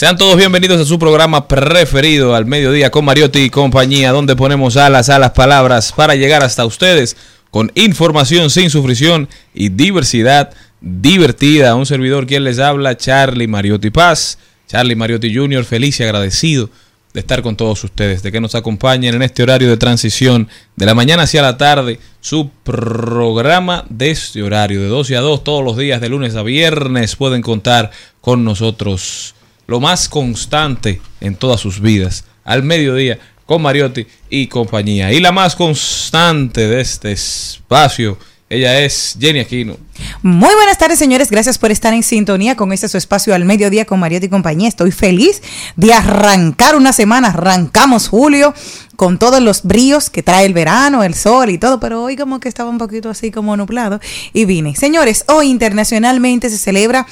Sean todos bienvenidos a su programa preferido, al mediodía con Mariotti y compañía, donde ponemos alas a las palabras para llegar hasta ustedes con información sin sufrición y diversidad divertida. Un servidor quien les habla, Charlie Mariotti Paz. Charlie Mariotti Jr., feliz y agradecido de estar con todos ustedes, de que nos acompañen en este horario de transición de la mañana hacia la tarde, su programa de este horario de 12 a 2 todos los días de lunes a viernes pueden contar con nosotros lo más constante en todas sus vidas, al mediodía con Mariotti y compañía. Y la más constante de este espacio, ella es Jenny Aquino. Muy buenas tardes, señores. Gracias por estar en sintonía con este su espacio al mediodía con Mariotti y compañía. Estoy feliz de arrancar una semana. Arrancamos julio con todos los bríos que trae el verano, el sol y todo, pero hoy como que estaba un poquito así como nublado y vine. Señores, hoy internacionalmente se celebra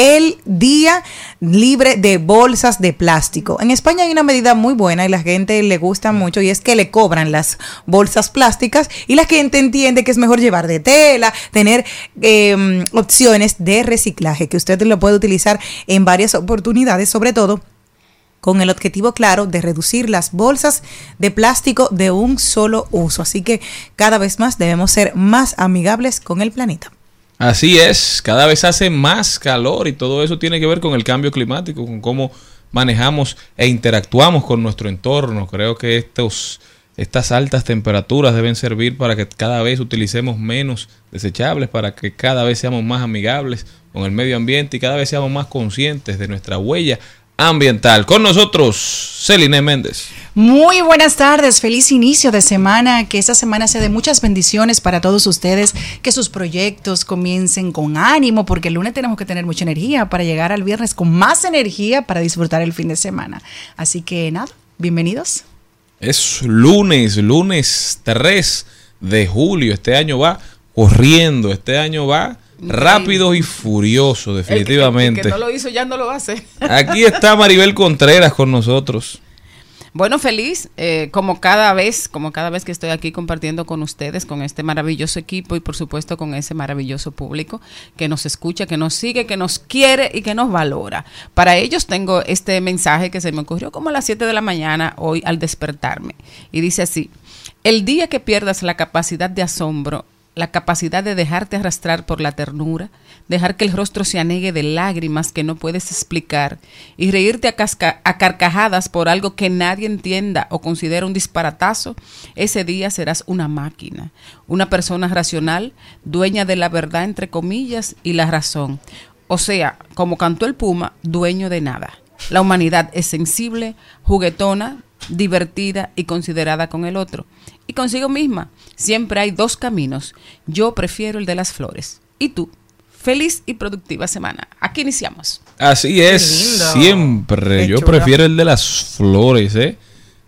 el Día Libre de Bolsas de Plástico. En España hay una medida muy buena y la gente le gusta mucho y es que le cobran las bolsas plásticas y la gente entiende que es mejor llevar de tela, tener eh, opciones de reciclaje, que usted lo puede utilizar en varias oportunidades, sobre todo con el objetivo claro de reducir las bolsas de plástico de un solo uso. Así que cada vez más debemos ser más amigables con el planeta. Así es, cada vez hace más calor y todo eso tiene que ver con el cambio climático, con cómo manejamos e interactuamos con nuestro entorno. Creo que estos, estas altas temperaturas deben servir para que cada vez utilicemos menos desechables, para que cada vez seamos más amigables con el medio ambiente y cada vez seamos más conscientes de nuestra huella ambiental. Con nosotros, Celine Méndez. Muy buenas tardes, feliz inicio de semana, que esta semana sea de muchas bendiciones para todos ustedes, que sus proyectos comiencen con ánimo, porque el lunes tenemos que tener mucha energía para llegar al viernes con más energía para disfrutar el fin de semana. Así que nada, bienvenidos. Es lunes, lunes 3 de julio, este año va corriendo, este año va rápido y furioso, definitivamente. El que, el que no lo hizo ya no lo va a hacer. Aquí está Maribel Contreras con nosotros. Bueno, feliz, eh, como cada vez, como cada vez que estoy aquí compartiendo con ustedes, con este maravilloso equipo y por supuesto con ese maravilloso público que nos escucha, que nos sigue, que nos quiere y que nos valora. Para ellos tengo este mensaje que se me ocurrió como a las 7 de la mañana hoy al despertarme. Y dice así, el día que pierdas la capacidad de asombro la capacidad de dejarte arrastrar por la ternura, dejar que el rostro se anegue de lágrimas que no puedes explicar y reírte a, carcajadas por algo que nadie entienda o considera un disparatazo, ese día serás una máquina, una persona racional, dueña de la verdad entre comillas y la razón. O sea, como cantó el Puma, dueño de nada. La humanidad es sensible, juguetona, divertida y considerada con el otro. Y consigo misma, siempre hay dos caminos. Yo prefiero el de las flores. ¿Y tú? Feliz y productiva semana. Aquí iniciamos. Así es, siempre. Yo prefiero el de las flores, ¿eh?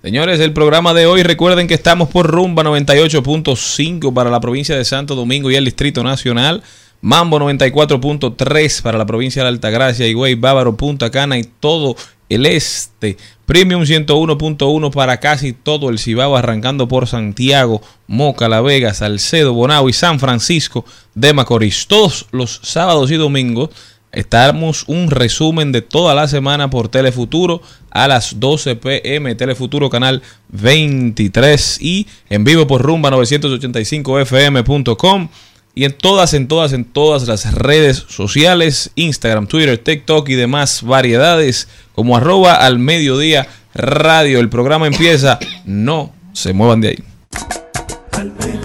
Señores, el programa de hoy, recuerden que estamos por rumba 98.5 para la provincia de Santo Domingo y el Distrito Nacional. Mambo 94.3 para la provincia de Altagracia, Higüey, Bávaro, Punta Cana y todo el este. Premium 101.1 para casi todo el Cibao, arrancando por Santiago, Moca, La Vega, Salcedo, Bonao y San Francisco de Macorís. Todos los sábados y domingos estamos un resumen de toda la semana por Telefuturo a las 12 pm, Telefuturo canal 23 y en vivo por rumba 985fm.com y en todas, en todas, en todas las redes sociales, Instagram, Twitter, TikTok y demás variedades, como arroba al mediodía radio. El programa empieza, no se muevan de ahí.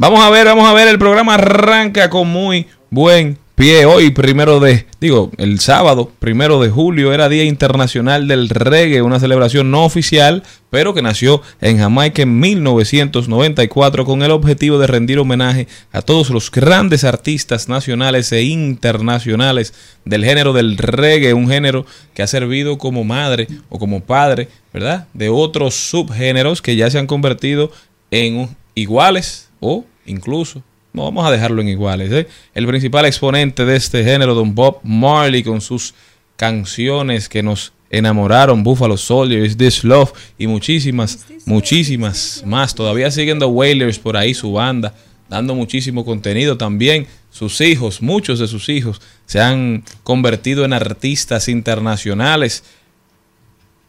Vamos a ver, vamos a ver, el programa arranca con muy buen pie. Hoy, primero de, digo, el sábado, primero de julio, era Día Internacional del Reggae, una celebración no oficial, pero que nació en Jamaica en 1994 con el objetivo de rendir homenaje a todos los grandes artistas nacionales e internacionales del género del reggae, un género que ha servido como madre o como padre, ¿verdad? De otros subgéneros que ya se han convertido en iguales o incluso no vamos a dejarlo en iguales. ¿eh? El principal exponente de este género, Don Bob Marley, con sus canciones que nos enamoraron, Buffalo Soldier, Is This Love y muchísimas, muchísimas más. Todavía siguen The Wailers por ahí, su banda, dando muchísimo contenido también. Sus hijos, muchos de sus hijos, se han convertido en artistas internacionales.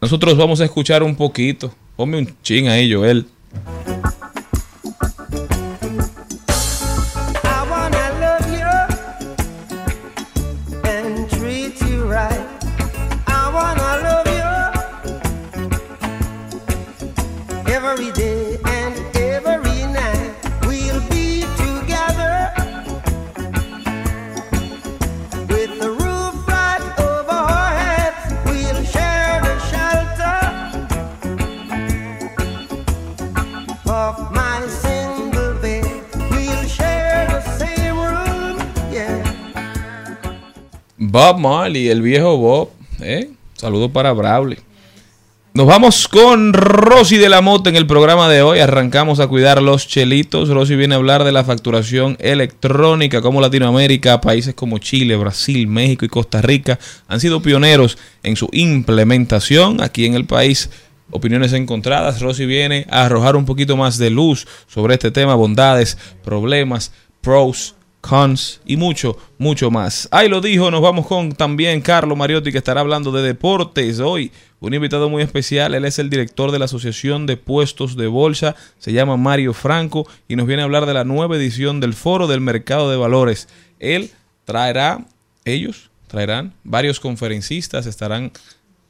Nosotros vamos a escuchar un poquito. Ponme un ching ahí, Joel. Bob Marley, el viejo Bob. ¿eh? Saludos para Brawley. Nos vamos con Rosy de la Mota en el programa de hoy. Arrancamos a cuidar los chelitos. Rosy viene a hablar de la facturación electrónica, como Latinoamérica, países como Chile, Brasil, México y Costa Rica han sido pioneros en su implementación aquí en el país. Opiniones encontradas. Rosy viene a arrojar un poquito más de luz sobre este tema, bondades, problemas, pros, cons y mucho, mucho más. Ahí lo dijo, nos vamos con también Carlos Mariotti que estará hablando de deportes hoy. Un invitado muy especial, él es el director de la Asociación de Puestos de Bolsa, se llama Mario Franco y nos viene a hablar de la nueva edición del Foro del Mercado de Valores. Él traerá, ellos traerán varios conferencistas, estarán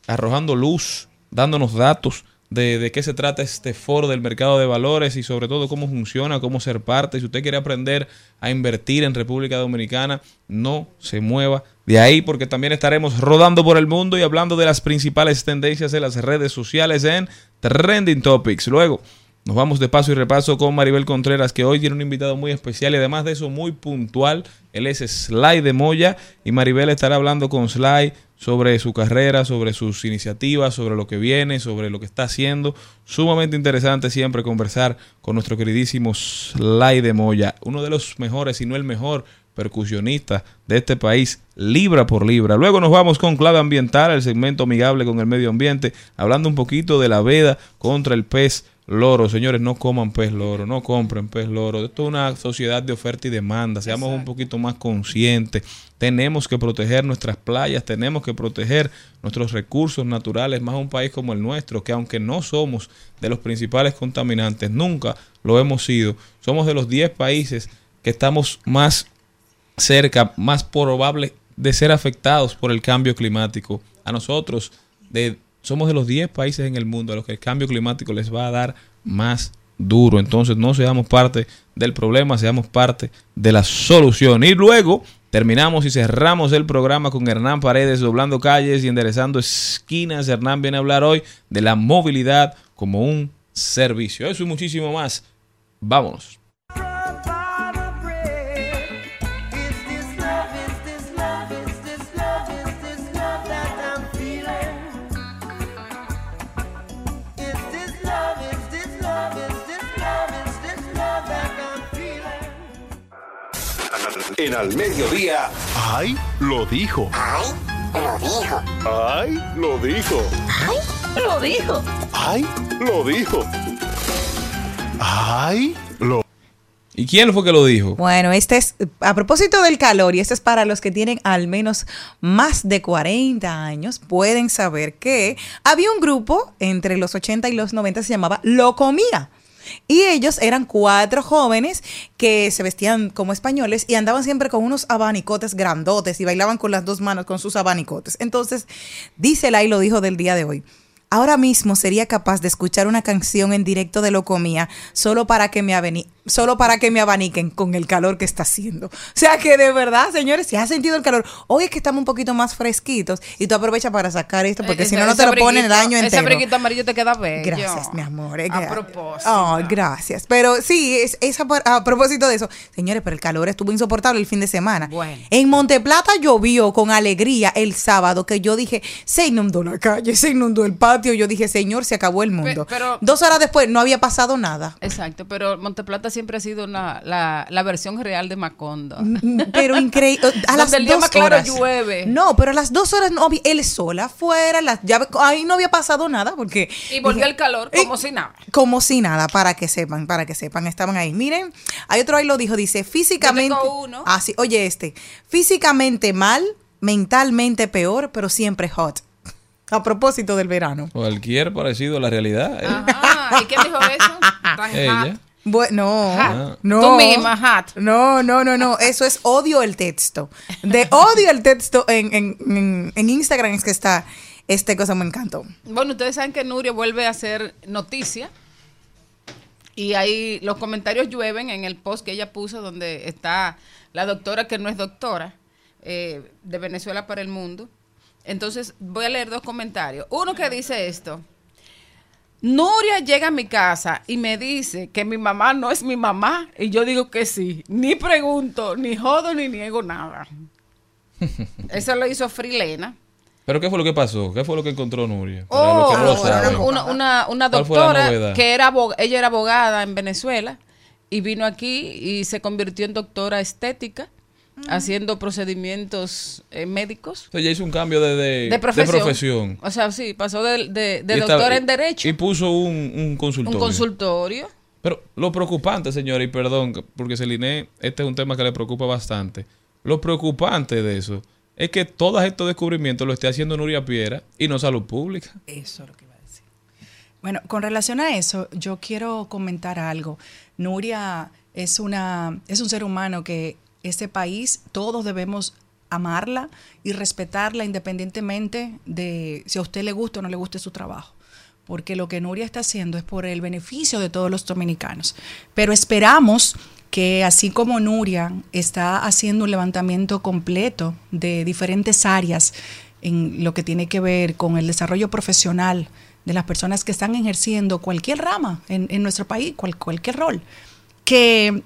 arrojando luz, dándonos datos de, de qué se trata este foro del mercado de valores y sobre todo cómo funciona, cómo ser parte. Si usted quiere aprender a invertir en República Dominicana, no se mueva de ahí porque también estaremos rodando por el mundo y hablando de las principales tendencias de las redes sociales en Trending Topics. Luego nos vamos de paso y repaso con Maribel Contreras, que hoy tiene un invitado muy especial y además de eso muy puntual. Él es Sly de Moya y Maribel estará hablando con Sly sobre su carrera, sobre sus iniciativas, sobre lo que viene, sobre lo que está haciendo. Sumamente interesante siempre conversar con nuestro queridísimo Sly de Moya, uno de los mejores, si no el mejor percusionista de este país, libra por libra. Luego nos vamos con clave ambiental, el segmento amigable con el medio ambiente, hablando un poquito de la veda contra el pez loro. Señores, no coman pez loro, no compren pez loro. Esto es una sociedad de oferta y demanda. Seamos un poquito más conscientes. Tenemos que proteger nuestras playas, tenemos que proteger nuestros recursos naturales, más un país como el nuestro, que aunque no somos de los principales contaminantes, nunca lo hemos sido. Somos de los 10 países que estamos más cerca, más probable de ser afectados por el cambio climático. A nosotros, de, somos de los 10 países en el mundo a los que el cambio climático les va a dar más duro. Entonces no seamos parte del problema, seamos parte de la solución. Y luego terminamos y cerramos el programa con Hernán Paredes doblando calles y enderezando esquinas. Hernán viene a hablar hoy de la movilidad como un servicio. Eso y muchísimo más. Vámonos. En Al Mediodía. ¡Ay! Lo dijo. ¡Ay! Lo dijo. ¡Ay! Lo dijo. ¡Ay! Lo dijo. ¡Ay! Lo dijo. ¡Ay! Lo ¿Y quién fue que lo dijo? Bueno, este es a propósito del calor y este es para los que tienen al menos más de 40 años, pueden saber que había un grupo entre los 80 y los 90 se llamaba Locomía. Y ellos eran cuatro jóvenes que se vestían como españoles y andaban siempre con unos abanicotes grandotes y bailaban con las dos manos con sus abanicotes. Entonces, dice y lo dijo del día de hoy. Ahora mismo sería capaz de escuchar una canción en directo de Locomía solo para que me aveni- solo para que me abaniquen con el calor que está haciendo. O sea que de verdad, señores, si has sentido el calor, hoy es que estamos un poquito más fresquitos y tú aprovechas para sacar esto porque Ese- si no, no te ese lo ponen el año Ese entero. abriguito amarillo te queda bello. Gracias, mi amor. es A propósito. Oh, gracias. Pero sí, es, es a, propósito de eso. Señores, pero el calor estuvo insoportable el fin de semana. Bueno. En Monteplata llovió con alegría el sábado que yo dije, se inundó la calle, se inundó el patio. Yo dije, señor, se acabó el mundo. pero- Dos horas después no había pasado nada. Exacto, pero Monteplata siempre ha sido una, la, la versión real de Macondo. Mm, Pero increíble. A las el día dos más claro horas. llueve. No, pero a las dos horas no había el sol afuera, las llaves, ahí no había pasado nada porque. Y volvió dije, el calor "Eh, como si nada. Como si nada, para que sepan, para que sepan, estaban ahí. Miren, hay otro ahí lo dijo, dice, físicamente. Yo tengo uno. Ah, sí, oye este, físicamente mal, mentalmente peor, pero siempre hot. A propósito del verano. Cualquier parecido a la realidad. ¿eh? Ajá. ¿Y quién dijo eso? Tan Ella. hot. Bueno, no. Tú misma, hot. No, no, no, no. Eso es odio el texto. De odio el texto en, en, en, en Instagram es que está este cosa me encantó. Bueno, ustedes saben que Nuria vuelve a hacer noticia. Y ahí los comentarios llueven en el post que ella puso donde está la doctora que no es doctora eh, de Venezuela para el mundo. Entonces voy a leer dos comentarios. Uno que dice esto. Nuria llega a mi casa y me dice que mi mamá no es mi mamá. Y yo digo que sí. Ni pregunto, ni jodo, ni niego nada. Eso lo hizo Frilena. ¿Pero qué fue lo que pasó? ¿Qué fue lo que encontró Nuria? Oh, que no una, saben. una, una- una ¿Cuál fue la doctora que era ella era abogada en Venezuela y vino aquí y se convirtió en doctora estética haciendo procedimientos eh, médicos Entonces, ella hizo un cambio de, de, de profesión. de profesión. O sea, sí, pasó de, estaba- en derecho Y puso un, un consultorio. un consultorio. Pero lo preocupante, señora, y perdón, porque Celine, este es un tema que le preocupa bastante. Lo preocupante de eso es que todos estos descubrimientos lo esté haciendo Nuria Piera y no salud pública. Eso es lo que iba a decir. Bueno, con relación a eso, yo quiero comentar algo. Nuria es una es un ser humano que este país todos debemos amarla y respetarla independientemente de si a usted le gusta o no le guste su trabajo. Porque lo que Nuria está haciendo es por el beneficio de todos los dominicanos. Pero esperamos que así como Nuria está haciendo un levantamiento completo de diferentes áreas en lo que tiene que ver con el desarrollo profesional de las personas que están ejerciendo cualquier rama en, en nuestro país, cual- cualquier rol, que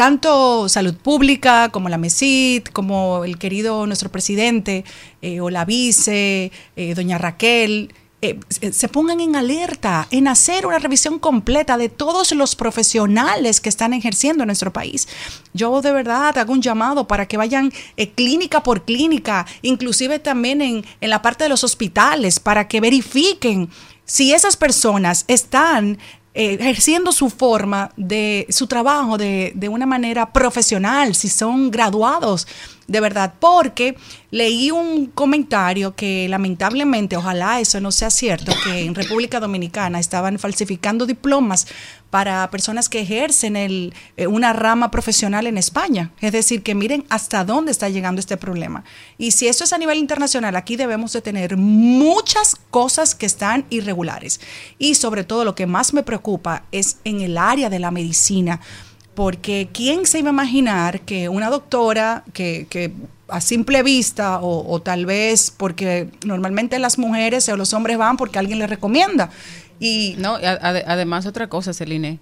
tanto salud pública como la MESID, como el querido nuestro presidente eh, o la vice, eh, doña Raquel, eh, se- pongan en alerta, en hacer una revisión completa de todos los profesionales que están ejerciendo en nuestro país. Yo de verdad hago un llamado para que vayan clínica por clínica, inclusive también en, en la parte de los hospitales, para que verifiquen si esas personas están eh, ejerciendo su forma de su trabajo de, de una manera profesional, si son graduados de verdad, porque leí un comentario que lamentablemente, ojalá eso no sea cierto, que en República Dominicana estaban falsificando diplomas para personas que ejercen eh, una rama profesional en España. Es decir, que miren hasta dónde está llegando este problema. Y si esto es a nivel internacional, aquí debemos de tener muchas cosas que están irregulares. Y sobre todo lo que más me preocupa es en el área de la medicina porque ¿quién se iba a imaginar que una doctora que, a simple vista o, tal vez porque normalmente las mujeres o los hombres van porque alguien les recomienda y No, además otra cosa, Celine,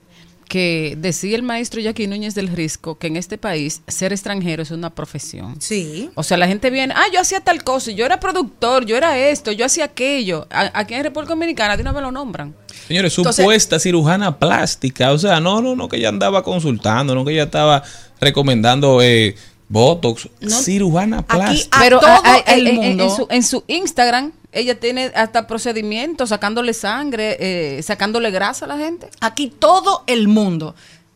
que decía el maestro Jackie Núñez del Risco que en este país ser extranjero es una profesión. Sí. O sea, la gente viene, ah, yo hacía tal cosa, yo era productor, yo era esto, yo hacía aquello. A- Aquí en República Dominicana de una vez lo nombran. Señores, Entonces- supuesta cirujana plástica. O sea, no, no, no, que ella andaba consultando, no que ella estaba recomendando eh, Botox, No. cirujana plástica. A Pero todo a- a- el en- en- en mundo. su, en su Instagram, ella tiene hasta procedimientos, sacándole sangre, eh, sacándole grasa a la gente. Aquí todo el mundo,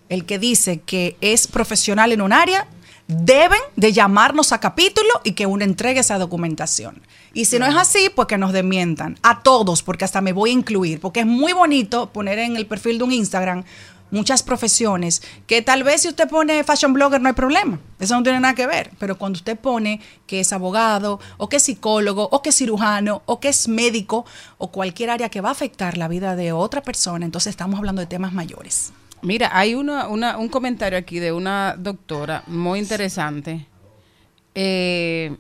el que dice que es profesional en un área, deben de llamarnos a capítulo y que uno entregue esa documentación. Y si no es así, pues que nos desmientan. A todos, porque hasta me voy a incluir, porque es muy bonito poner en el perfil de un Instagram muchas profesiones que tal vez si usted pone fashion blogger no hay problema, eso no tiene nada que ver, pero cuando usted pone que es abogado o que es psicólogo o que es cirujano o que es médico o cualquier área que va a afectar la vida de otra persona, entonces estamos hablando de temas mayores. Mira, hay una, una- un comentario aquí de una doctora muy interesante. Eh,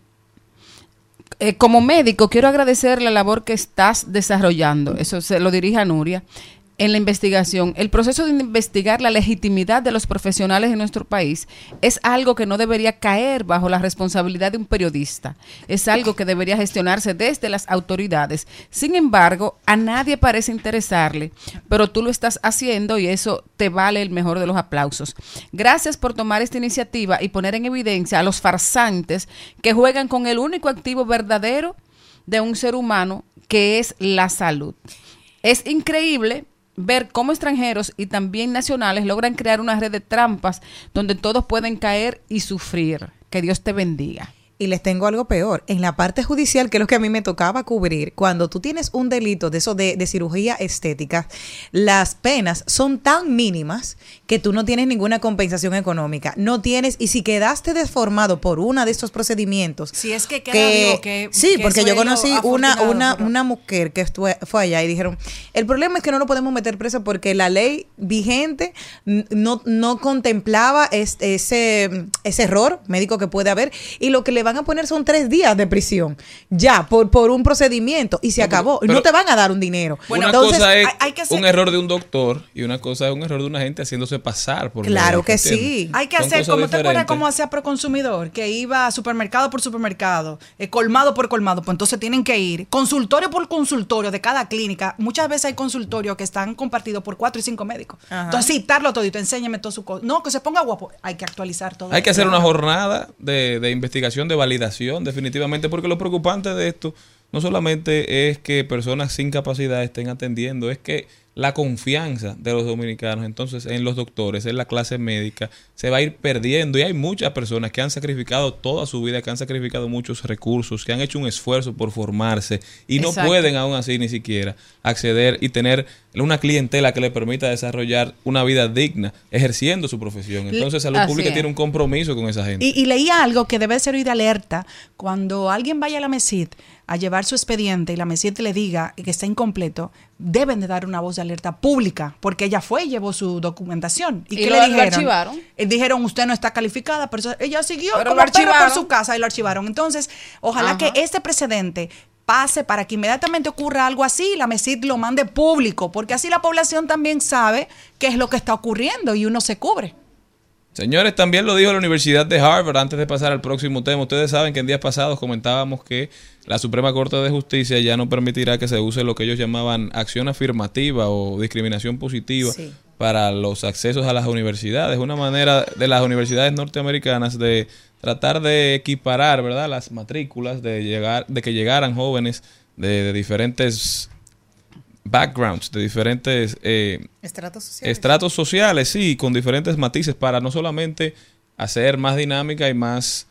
eh, como médico, quiero agradecer la labor que estás desarrollando. Eso se lo dirige a Nuria. En la investigación, el proceso de investigar la legitimidad de los profesionales en nuestro país es algo que no debería caer bajo la responsabilidad de un periodista. Es algo que debería gestionarse desde las autoridades. Sin embargo, a nadie parece interesarle, pero tú lo estás haciendo y eso te vale el mejor de los aplausos. Gracias por tomar esta iniciativa y poner en evidencia a los farsantes que juegan con el único activo verdadero de un ser humano, que es la salud. Es increíble ver cómo extranjeros y también nacionales logran crear una red de trampas donde todos pueden caer y sufrir. Que Dios te bendiga. Y les tengo algo peor. En la parte judicial, que es lo que a mí me tocaba cubrir, cuando tú tienes un delito de eso de, de cirugía estética, las penas son tan mínimas que tú no tienes ninguna compensación económica. No tienes, y si quedaste deformado por una de estos procedimientos. Si es que queda vivo, que- sí, que porque yo es conocí una, una, pero- una mujer que estuve- fue allá y dijeron, el problema es que no lo podemos meter preso porque la ley vigente no, no contemplaba este, ese, ese error médico que puede haber y lo que le van a poner son tres días de prisión, ya, por, por un procedimiento y se acabó. no te van a dar un dinero. una Entonces, cosa es hay- hay que hacer- un error de un doctor y una cosa es un error de una gente haciéndose pasar por Claro que sí. Hay que Son hacer, como te acuerdas cómo hacía Proconsumidor, que iba supermercado por supermercado, eh, colmado por colmado, pues entonces tienen que ir consultorio por consultorio de cada clínica. Muchas veces hay consultorios que están compartidos por cuatro y cinco médicos. Ajá. Entonces citarlo todito, enséñame todo su cosa. No, que se ponga guapo. Hay que actualizar todo. Hay que hacer una jornada de, de investigación, de validación, definitivamente, porque lo preocupante de esto no solamente es que personas sin capacidad estén atendiendo, es que la confianza de los dominicanos entonces en los doctores, en la clase médica, se va a ir perdiendo. Y hay muchas personas que han sacrificado toda su vida, que han sacrificado muchos recursos, que han hecho un esfuerzo por formarse y no pueden aún así ni siquiera acceder y tener una clientela que le permita desarrollar una vida digna ejerciendo su profesión. Entonces, Salud Así Pública es. tiene un compromiso con esa gente. Y, y leía algo que debe servir de alerta. Cuando alguien vaya a la MESID a llevar su expediente y la MESID le diga que está incompleto, deben de dar una voz de alerta pública, porque ella fue y llevó su documentación. ¿Y, Y qué lo- le lo dijeron? archivaron. Eh, dijeron, usted no está calificada, pero eso- ella siguió Pero como lo perro por su casa y lo archivaron. Entonces, ojalá Ajá. que este precedente pase para que inmediatamente ocurra algo así y la MESID lo mande público, porque así la población también sabe qué es lo que está ocurriendo y uno se cubre. Señores, también lo dijo la Universidad de Harvard antes de pasar al próximo tema. Ustedes saben que en días pasados comentábamos que la Suprema Corte de Justicia ya no permitirá que se use lo que ellos llamaban acción afirmativa o discriminación positiva Sí. para los accesos a las universidades. Una manera de las universidades norteamericanas de tratar de equiparar, ¿verdad?, las matrículas, de llegar, de que llegaran jóvenes de, de diferentes backgrounds, de diferentes eh, Estratos sociales. estratos sociales, sí, con diferentes matices para no solamente hacer más dinámica y más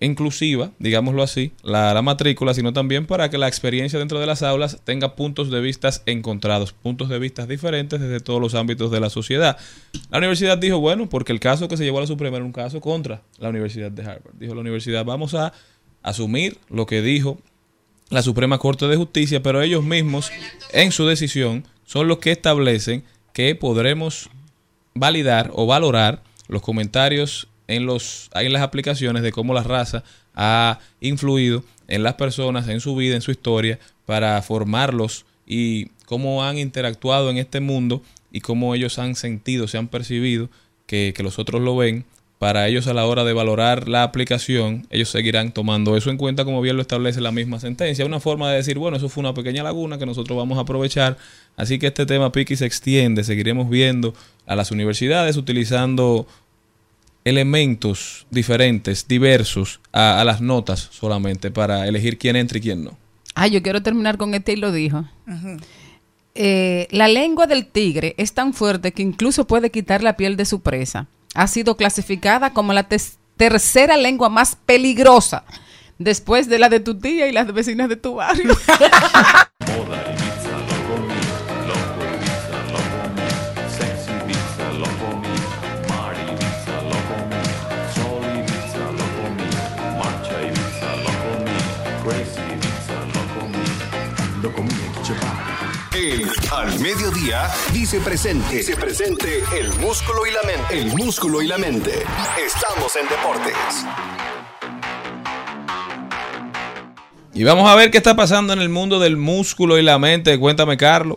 inclusiva, digámoslo así, la, la matrícula, sino también para que la experiencia dentro de las aulas tenga puntos de vista encontrados, puntos de vista diferentes desde todos los ámbitos de la sociedad. La universidad dijo, bueno, porque el caso que se llevó a la Suprema era un caso contra la Universidad de Harvard. Dijo la universidad, vamos a asumir lo que dijo la Suprema Corte de Justicia, pero ellos mismos en su decisión son los que establecen que podremos validar o valorar los comentarios en los en las aplicaciones de cómo la raza ha influido en las personas, en su vida, en su historia, para formarlos y cómo han interactuado en este mundo y cómo ellos han sentido, se han percibido, que, que los otros lo ven. Para ellos a la hora de valorar la aplicación, ellos seguirán tomando eso en cuenta como bien lo establece la misma sentencia. Una forma de decir, bueno, eso fue una pequeña laguna que nosotros vamos a aprovechar. Así que este tema Piki se extiende, seguiremos viendo a las universidades utilizando elementos diferentes, diversos a, a las notas solamente para elegir quién entra y quién no. Ah, yo quiero terminar con este y lo dijo. Eh, la lengua del tigre es tan fuerte que incluso puede quitar la piel de su presa. Ha sido clasificada como la tercera lengua más peligrosa, después de la de tu tía y las vecinas de tu barrio. Al Mediodía dice presente. Dice presente el músculo y la mente. El músculo y la mente. Estamos en deportes. Y vamos a ver qué está pasando en el mundo del músculo y la mente. Cuéntame, Carlos.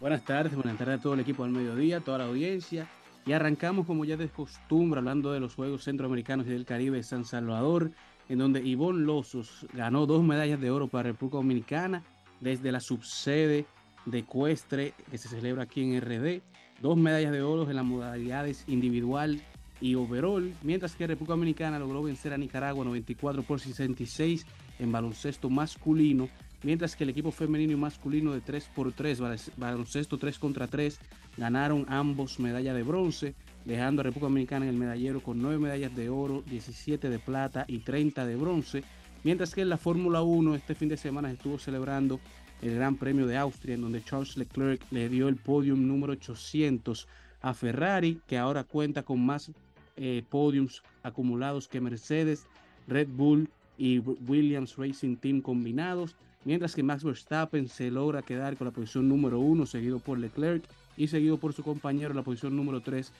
Buenas tardes, buenas tardes a todo el equipo del mediodía, a toda la audiencia. Y arrancamos como ya de costumbre hablando de los Juegos Centroamericanos y del Caribe de San Salvador, en donde Ivonne Lozos ganó dos medallas de oro para República Dominicana desde la subsede de ecuestre que se celebra aquí en RD. Dos medallas de oro en las modalidades individual y overall, mientras que República Dominicana logró vencer a Nicaragua 94 por 66 en baloncesto masculino, mientras que el equipo femenino y masculino de 3 por 3, baloncesto 3 contra 3, ganaron ambos medalla de bronce, dejando a República Dominicana en el medallero con 9 medallas de oro, 17 de plata y 30 de bronce, mientras que en la Fórmula 1 este fin de semana se estuvo celebrando el Gran Premio de Austria, en donde Charles Leclerc le dio el podium número 800 a Ferrari, que ahora cuenta con más eh, podiums acumulados que Mercedes, Red Bull y Williams Racing Team combinados, mientras que Max Verstappen se logra quedar con la posición número uno, seguido por Leclerc y seguido por su compañero la posición número 3,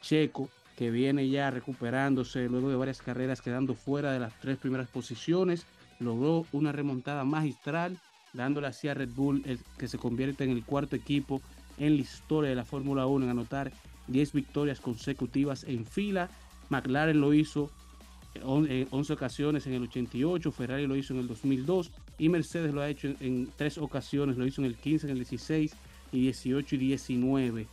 Checo, que viene ya recuperándose luego de varias carreras quedando fuera de las tres primeras posiciones, logró una remontada magistral, dándole así a Red Bull el que se convierte en el cuarto equipo en la historia de la Fórmula 1 en anotar 10 victorias consecutivas en fila. McLaren lo hizo en 11 ocasiones en el 88, Ferrari lo hizo en el 2002 y Mercedes lo ha hecho en, en tres ocasiones, lo hizo en el 15, en el 16 y 18 y 19.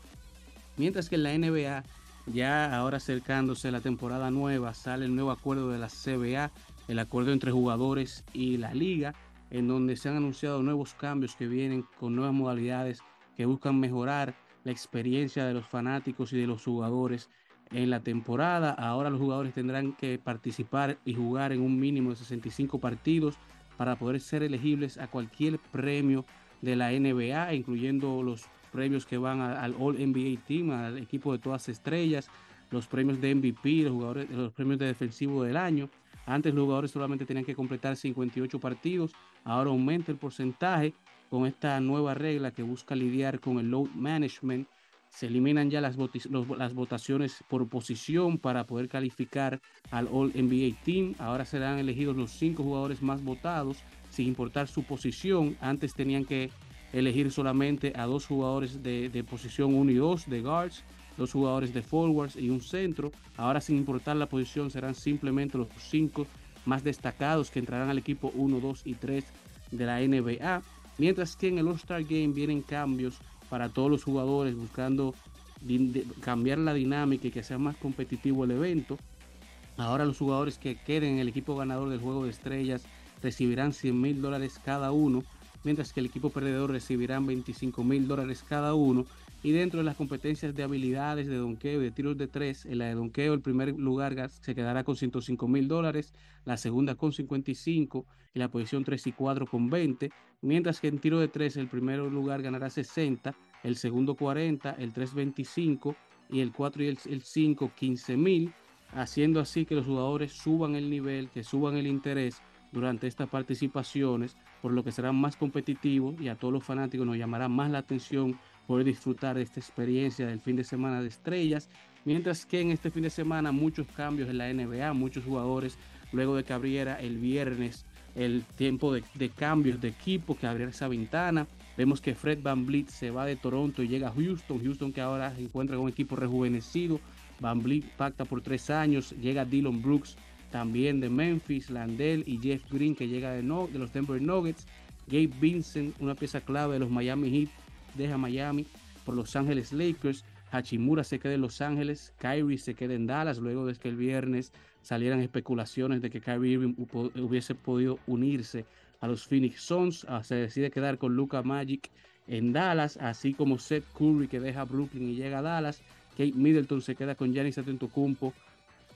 Mientras que en la NBA, ya ahora acercándose la temporada nueva, sale el nuevo acuerdo de la CBA, el acuerdo entre jugadores y la liga, en donde se han anunciado nuevos cambios que vienen con nuevas modalidades que buscan mejorar la experiencia de los fanáticos y de los jugadores en la temporada. Ahora los jugadores tendrán que participar y jugar en un mínimo de 65 partidos para poder ser elegibles a cualquier premio de la NBA, incluyendo los premios que van al All NBA Team, al equipo de todas estrellas, los premios de MVP, los, jugadores, los premios de defensivo del año. Antes los jugadores solamente tenían que completar 58 partidos, ahora aumenta el porcentaje con esta nueva regla que busca lidiar con el load management. Se eliminan ya las, votaciones por posición para poder calificar al All NBA Team. Ahora serán elegidos los cinco jugadores más votados sin importar su posición. Antes tenían que elegir solamente a dos jugadores de, de posición 1 y 2 de guards, dos jugadores de forwards y un centro. Ahora sin importar la posición serán simplemente los cinco más destacados que entrarán al equipo 1, 2 y 3 de la NBA. Mientras que en el All-Star Game vienen cambios para todos los jugadores buscando cambiar la dinámica y que sea más competitivo el evento. Ahora los jugadores que queden en el equipo ganador del juego de estrellas recibirán 100 mil dólares cada uno, mientras que el equipo perdedor recibirán 25 mil dólares cada uno. Y dentro de las competencias de habilidades de donqueo y de tiros de tres, en la de donqueo el primer lugar ga- se quedará con 105 mil dólares, la segunda con 55 y la posición 3 y 4 con 20, mientras que en tiro de tres el primer lugar ganará 60, el segundo 40, el 3 25 y el 4 y el, el 5 15 mil haciendo así que los jugadores suban el nivel, que suban el interés durante estas participaciones, por lo que serán más competitivos y a todos los fanáticos nos llamará más la atención poder disfrutar de esta experiencia del fin de semana de estrellas, mientras que en este fin de semana muchos cambios en la NBA, muchos jugadores, luego de que abriera el viernes el tiempo de, cambios de equipo, que abriera esa ventana, vemos que Fred Van Vliet se va de Toronto y llega a Houston, Houston que ahora se encuentra con un equipo rejuvenecido, Van Vliet pacta por tres años, llega Dylan Brooks también de Memphis, Landell y Jeff Green que llega de los Denver Nuggets, Gabe Vincent, una pieza clave de los Miami Heat, deja Miami por Los Ángeles Lakers, Hachimura se queda en Los Ángeles, Kyrie se queda en Dallas, luego de que el viernes salieran especulaciones de que Kyrie Irving hu- hubiese podido unirse a los Phoenix Suns. Ah, se decide quedar con Luca Magic en Dallas, así como Seth Curry que deja Brooklyn y llega a Dallas. Kate Middleton se queda con Giannis Antetokounmpo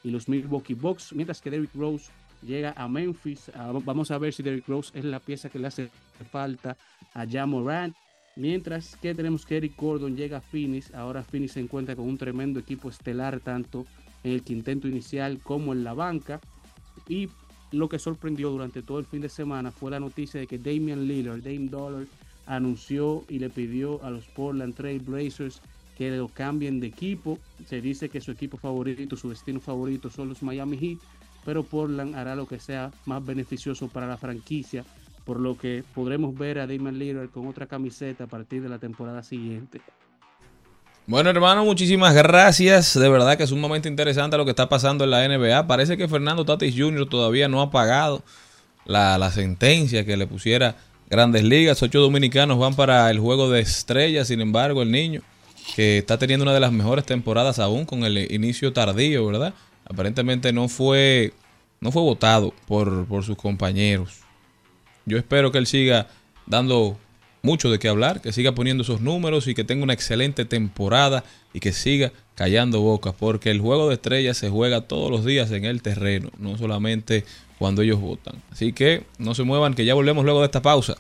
y los Milwaukee Bucks, mientras que Derrick Rose llega a Memphis. Ah, vamos a ver si Derrick Rose es la pieza que le hace falta a Ja Morant. Mientras que tenemos que Eric Gordon llega a Phoenix. Ahora Phoenix se encuentra con un tremendo equipo estelar, tanto en el quinteto inicial como en la banca. Y lo que sorprendió durante todo el fin de semana fue la noticia de que Damian Lillard, Dame Dollar, anunció y le pidió a los Portland Trail Blazers que lo cambien de equipo. Se dice que su equipo favorito, su destino favorito son los Miami Heat, pero Portland hará lo que sea más beneficioso para la franquicia, por lo que podremos ver a Damian Lillard con otra camiseta a partir de la temporada siguiente. Bueno, hermano, muchísimas gracias. De verdad que es un momento interesante lo que está pasando en la NBA. Parece que Fernando Tatis Jr. todavía no ha pagado la, la sentencia que le pusiera Grandes Ligas. Ocho dominicanos van para el juego de estrellas. Sin embargo, el niño, que está teniendo una de las mejores temporadas aún con el inicio tardío, ¿verdad? Aparentemente no fue, no fue votado por, por sus compañeros. Yo espero que él siga dando mucho de qué hablar, que siga poniendo esos números y que tenga una excelente temporada y que siga callando bocas, porque el juego de estrellas se juega todos los días en el terreno, no solamente cuando ellos votan. Así que no se muevan, que ya volvemos luego de esta pausa.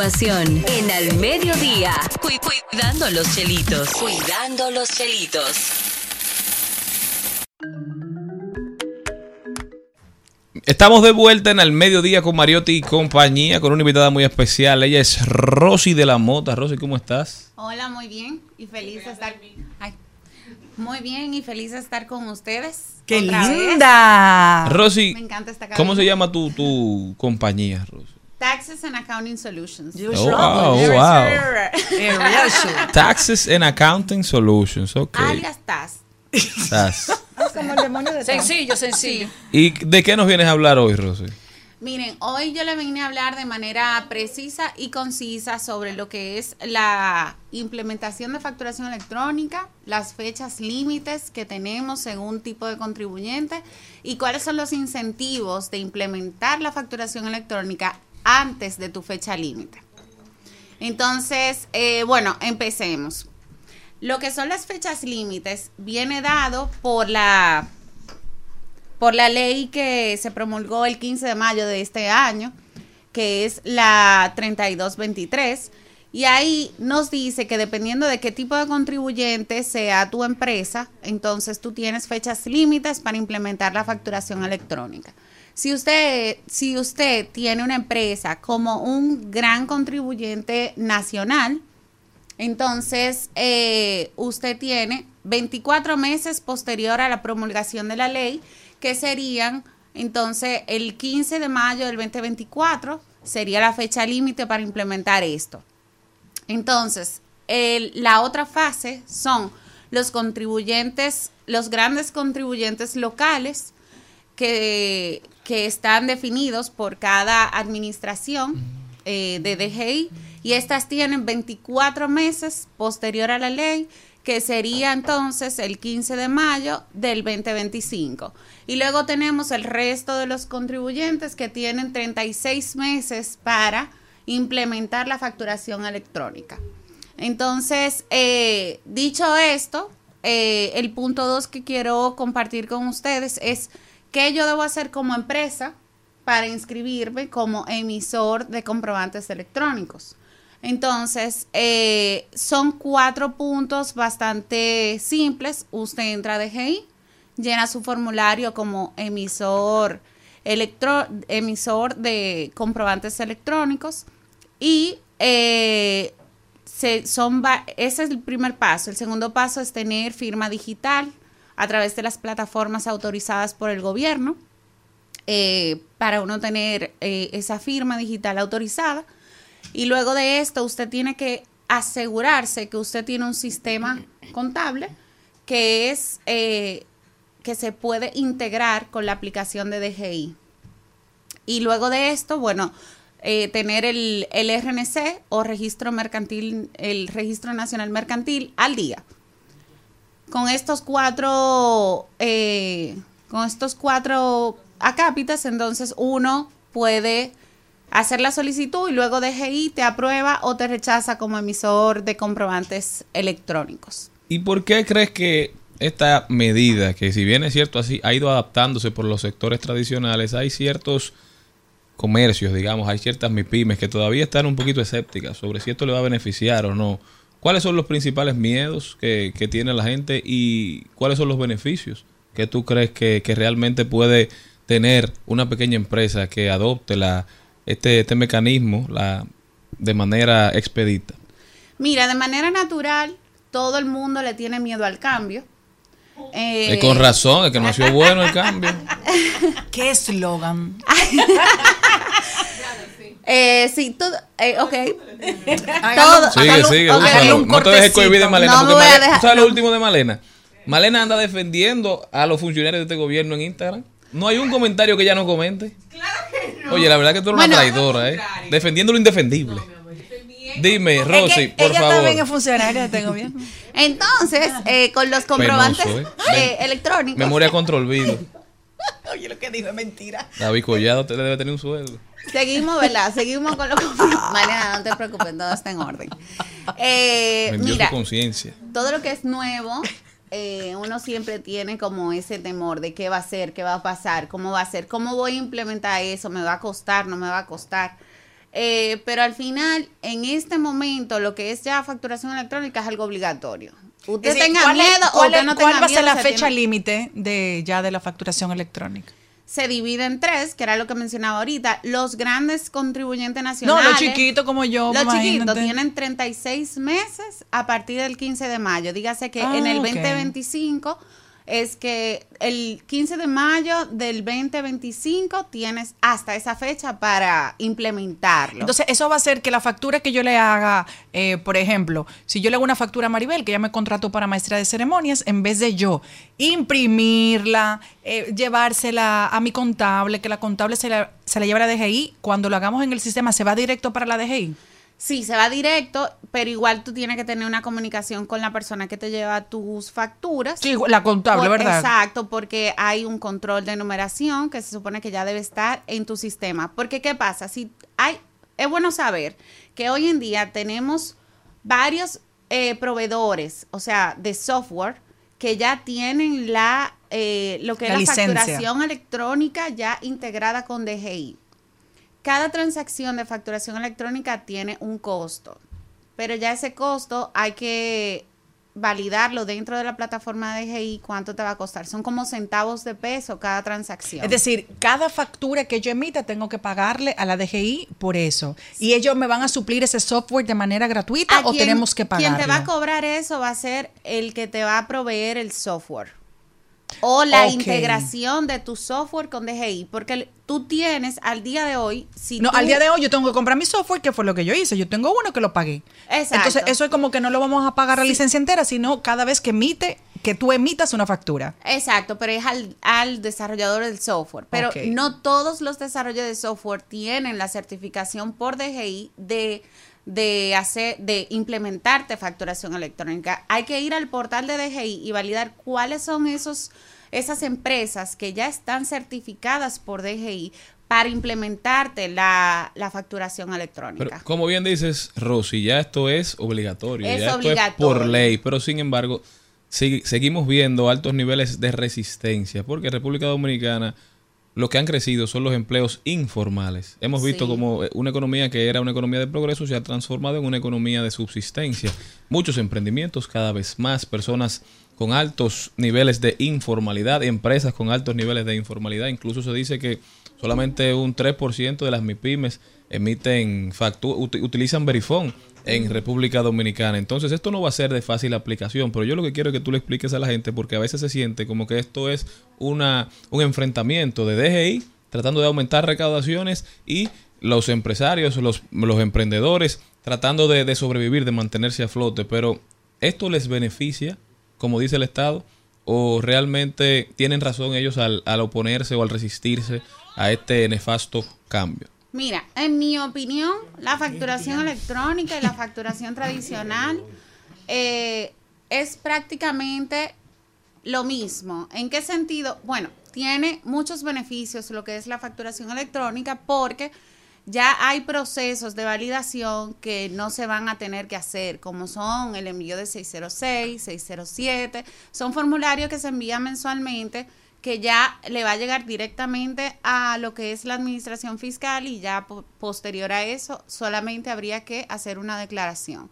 Continuación, en Al Mediodía, cu- cuidando los chelitos. Cuidando los chelitos. Estamos de vuelta en el mediodía con Mariotti y compañía, con una invitada muy especial. Ella es Rosy de la Mota. Rosy, ¿cómo estás? Hola, muy bien y feliz de estar. Ay, muy bien y feliz de estar con ustedes. ¡Qué otra vez. linda! Rosy, Me encanta esta ¿cómo se llama tu, tu compañía, Rosy? Taxes and Accounting Solutions. Oh, wow, oh, wow. Taxes and Accounting Solutions, ok. Alias TAS. Tas. Como el demonio de Sencillo, sencillo. ¿Y de qué nos vienes a hablar hoy, Rosy? Miren, hoy yo le vine a hablar de manera precisa y concisa sobre lo que es la implementación de facturación electrónica, las fechas límites que tenemos según tipo de contribuyente y cuáles son los incentivos de implementar la facturación electrónica antes de tu fecha límite. Entonces, eh, bueno, empecemos. Lo que son las fechas límites viene dado por la por la ley que se promulgó el 15 de mayo de este año, que es la 3223, y ahí nos dice que dependiendo de qué tipo de contribuyente sea tu empresa, entonces tú tienes fechas límites para implementar la facturación electrónica. Si usted, si usted tiene una empresa como un gran contribuyente nacional, entonces eh, usted tiene 24 meses posterior a la promulgación de la ley, que serían entonces el 15 de mayo del 2024 sería la fecha límite para implementar esto. Entonces, la otra fase son los contribuyentes, los grandes contribuyentes locales que, que están definidos por cada administración eh, de DGI y estas tienen 24 meses posterior a la ley que sería entonces el 15 de mayo del 2025. Y luego tenemos el resto de los contribuyentes que tienen 36 meses para implementar la facturación electrónica. Entonces, eh, dicho esto, eh, el punto dos que quiero compartir con ustedes es qué yo debo hacer como empresa para inscribirme como emisor de comprobantes electrónicos. Entonces, eh, son cuatro puntos bastante simples. Usted entra a DGI, llena su formulario como emisor, electro, emisor de comprobantes electrónicos Y eh, se, son, ese es el primer paso. El segundo paso es tener firma digital a través de las plataformas autorizadas por el gobierno. eh, para uno tener eh, esa firma digital autorizada. Y luego de esto, usted tiene que asegurarse que usted tiene un sistema contable que es eh, que se puede integrar con la aplicación de DGI. Y luego de esto, bueno, eh, tener el, el RNC o registro mercantil, el registro nacional mercantil al día. Con estos cuatro, eh, con estos cuatro acápitas, entonces uno puede hacer la solicitud y luego DGI te aprueba o te rechaza como emisor de comprobantes electrónicos. ¿Y por qué crees que esta medida, que si bien es cierto así, ha ido adaptándose por los sectores tradicionales, hay ciertos comercios, digamos, hay ciertas MIPIMES que todavía están un poquito escépticas sobre si esto le va a beneficiar o no? ¿Cuáles son los principales miedos que, que tiene la gente y cuáles son los beneficios que tú crees que, que realmente puede tener una pequeña empresa que adopte la, este, este mecanismo la, de manera expedita? Mira, de manera natural, todo el mundo le tiene miedo al cambio. Eh, Eh, con razón, es que no ha sido bueno el cambio. ¿Qué eslogan? Eh, sí, todo, eh, ok. Hágalo- Sigue, sigue, úsalo. No te dejes cohibir de Malena. No porque me voy a Malena- dejar- ¿tú ¿Sabes no. lo último de Malena? Malena anda defendiendo a los funcionarios de este gobierno en Instagram. No hay un comentario que ella no comente. Oye, la verdad que tú eres Bueno, una traidora, ¿eh? Defendiendo lo indefendible. Dime, Rosy, Es que por ella favor. también es funcionaria de este gobierno. Entonces, eh, con los comprobantes Penoso, eh, electrónicos. Memoria contra olvido. Oye, lo que dijo es mentira. David Collado te debe tener un sueldo. Seguimos, ¿verdad? Seguimos con los comprobantes. Mariana, no te preocupes, todo está en orden. Eh, Vendió mira, su conciencia. todo lo que es nuevo, eh, uno siempre tiene como ese temor de qué va a ser, qué va a pasar, cómo va a ser, cómo voy a implementar eso, me va a costar, no me va a costar. Eh, pero al final, en este momento, lo que es ya facturación electrónica es algo obligatorio. Usted decir, tenga ¿cuál es- miedo o cuál es- no ¿Cuál tenga va a ser la fecha límite de ya de la facturación electrónica? se divide en tres, que era lo que mencionaba ahorita. Los grandes contribuyentes No, nacionales. los chiquitos como yo, Los chiquitos tienen 36 meses a partir del 15 de mayo. Dígase que Ah, en el ok. 2025 es que el 15 de mayo del 2025 tienes hasta esa fecha para implementarlo. Entonces, eso va a hacer que la factura que yo le haga, eh, por ejemplo, si yo le hago una factura a Maribel, que ya me contrató para maestra de ceremonias, en vez de yo imprimirla, eh, llevársela a mi contable, que la contable se la, se la lleve a la DGI, cuando lo hagamos en el sistema, ¿se va directo para la DGI? Sí, se va directo, pero igual tú tienes que tener una comunicación con la persona que te lleva tus facturas. Sí, la contable, Por- ¿verdad? Exacto, porque hay un control de numeración que se supone que ya debe estar en tu sistema. Porque, ¿qué pasa? Si hay, es bueno saber que hoy en día tenemos varios eh, proveedores, o sea, de software que ya tienen la eh, lo que La es la licencia. facturación electrónica ya integrada con DGI. Cada transacción de facturación electrónica tiene un costo, pero ya ese costo hay que validarlo dentro de la plataforma de DGI cuánto te va a costar. Son como centavos de peso cada transacción. Es decir, cada factura que yo emita tengo que pagarle a la DGI por eso. ¿Y ellos me van a suplir ese software de manera gratuita ¿A o tenemos que pagarlo? Quien te va a cobrar eso va a ser el que te va a proveer el software. O la integración de tu software con DGI. Porque tú tienes al día de hoy. Si no, tú- al día de hoy yo tengo que comprar mi software, que fue lo que yo hice. Yo tengo uno que lo pagué. Exacto. Entonces, eso es como que no lo vamos a pagar la licencia entera, sino cada vez que emite, que tú emitas una factura. Exacto, pero es al, al desarrollador del software. Pero no todos los desarrolladores de software tienen la certificación por DGI de, de hacer, de implementarte facturación electrónica. Hay que ir al portal de DGI y validar cuáles son esos, esas empresas que ya están certificadas por DGI para implementarte la, la facturación electrónica. Pero como bien dices, Rosy, ya esto es obligatorio. Es ya esto obligatorio. es por ley, pero sin embargo, sig- seguimos viendo altos niveles de resistencia, porque República Dominicana lo que han crecido son los empleos informales. Hemos visto Sí. como eh, una economía que era una economía de progreso se ha transformado en una economía de subsistencia. Muchos emprendimientos, cada vez más personas con altos niveles de informalidad, empresas con altos niveles de informalidad. Incluso se dice que Solamente un 3% de las MIPIMES emiten factu- ut- utilizan Verifone en República Dominicana. Entonces, esto no va a ser de fácil aplicación, pero yo lo que quiero es que tú le expliques a la gente porque a veces se siente como que esto es una un enfrentamiento de DGI tratando de aumentar recaudaciones y los empresarios, los, los emprendedores tratando de, de sobrevivir, de mantenerse a flote, pero ¿esto les beneficia, como dice el Estado, o realmente tienen razón ellos al, al oponerse o al resistirse a este nefasto cambio? Mira, en mi opinión, la facturación electrónica y la facturación tradicional eh, es prácticamente lo mismo. ¿En qué sentido? Bueno, tiene muchos beneficios lo que es la facturación electrónica porque ya hay procesos de validación que no se van a tener que hacer, como son el envío de 606, 607, son formularios que se envían mensualmente que ya le va a llegar directamente a lo que es la administración fiscal y ya po- posterior a eso solamente habría que hacer una declaración.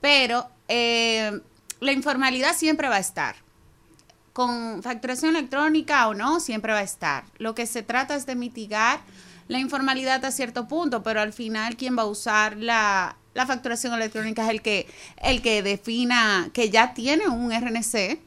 Pero eh, la informalidad siempre va a estar. Con facturación electrónica o no, siempre va a estar. Lo que se trata es de mitigar la informalidad a cierto punto, pero al final quien va a usar la, la facturación electrónica es el que, el que defina que ya tiene un RNC,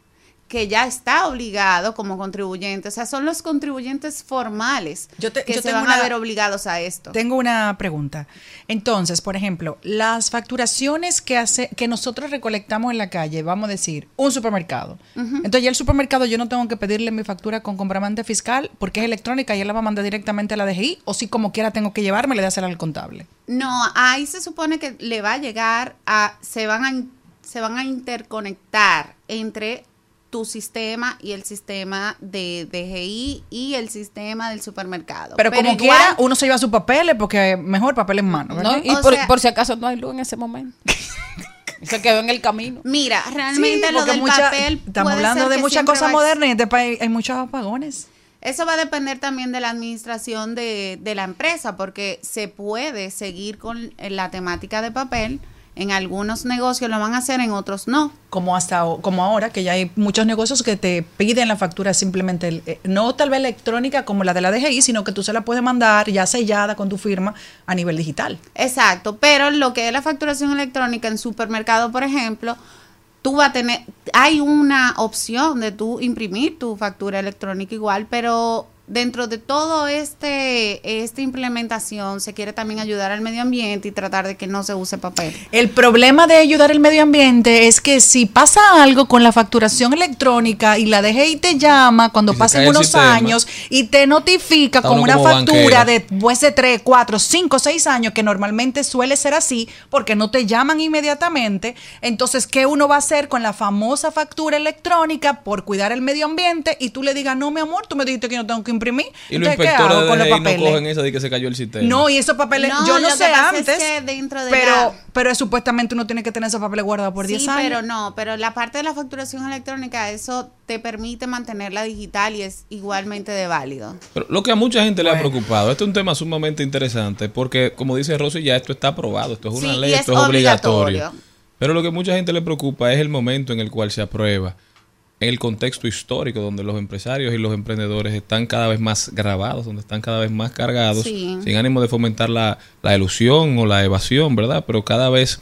que ya está obligado como contribuyente. O sea, son los contribuyentes formales Yo te- que yo se tengo van a ver obligados a esto. Tengo una pregunta. Entonces, por ejemplo, las facturaciones que hace, que nosotros recolectamos en la calle, vamos a decir, un supermercado. Entonces, ya el supermercado yo no tengo que pedirle mi factura con comprobante fiscal porque es electrónica y él la va a mandar directamente a la DGI, o si como quiera tengo que llevarme, le hacer al contable. No, ahí se supone que le va a llegar a, se van a, se van a interconectar entre tu sistema y el sistema de DGI y el sistema del supermercado. Pero, como igual- quiera, uno se lleva sus papeles porque mejor papel en mano, ¿verdad? No, y por, sea- por si acaso no hay luz en ese momento. se quedó en el camino. Mira, realmente Sí, lo del mucha- papel Estamos puede hablando ser de muchas cosas va a- modernas y en este país hay muchos apagones. Eso va a depender también de la administración de, de la empresa, porque se puede seguir con la temática de papel. En algunos negocios lo van a hacer, en otros no. como hasta como ahora que ya hay muchos negocios que te piden la factura simplemente el- eh, no tal vez electrónica como la de la DGI sino que tú se la puedes mandar ya sellada con tu firma a nivel digital Exacto, pero lo que es la facturación electrónica en supermercado, por ejemplo, tú vas a tener, hay una opción de tú imprimir tu factura electrónica igual, pero dentro de todo este esta implementación se quiere también ayudar al medio ambiente y tratar de que no se use papel. el problema de ayudar al medio ambiente es que si pasa algo con la facturación electrónica y la DGI te llama cuando pasen unos sistema. años y te notifica Está con una factura banquera. de después de 3, 4, 5, 6 años, que normalmente suele ser así, porque no te llaman inmediatamente. Entonces, ¿qué uno va a hacer con la famosa factura electrónica por cuidar el medio ambiente? Y tú le digas, no, mi amor, tú me dijiste que yo tengo que imprimir. Y los Entonces, ¿qué hago con los no cogen esa de que se cayó el sistema. No, y esos papeles, No, yo no lo sé que pasa es antes, que dentro de pero, la- pero supuestamente uno tiene que tener esos papeles guardados por 10 sí, años. pero no, pero la parte de la facturación electrónica, eso te permite mantenerla digital y es igualmente de válido. Pero lo que a mucha gente le ha preocupado, este es un tema sumamente interesante porque, como dice Rosy, ya esto está aprobado, esto es una Sí, ley, es esto es obligatorio. obligatorio. Pero lo que a mucha gente le preocupa es el momento en el cual se aprueba, el contexto histórico donde los empresarios y los emprendedores están cada vez más grabados, donde están cada vez más cargados, Sí. sin ánimo de fomentar la, la ilusión o la evasión, ¿verdad? Pero cada vez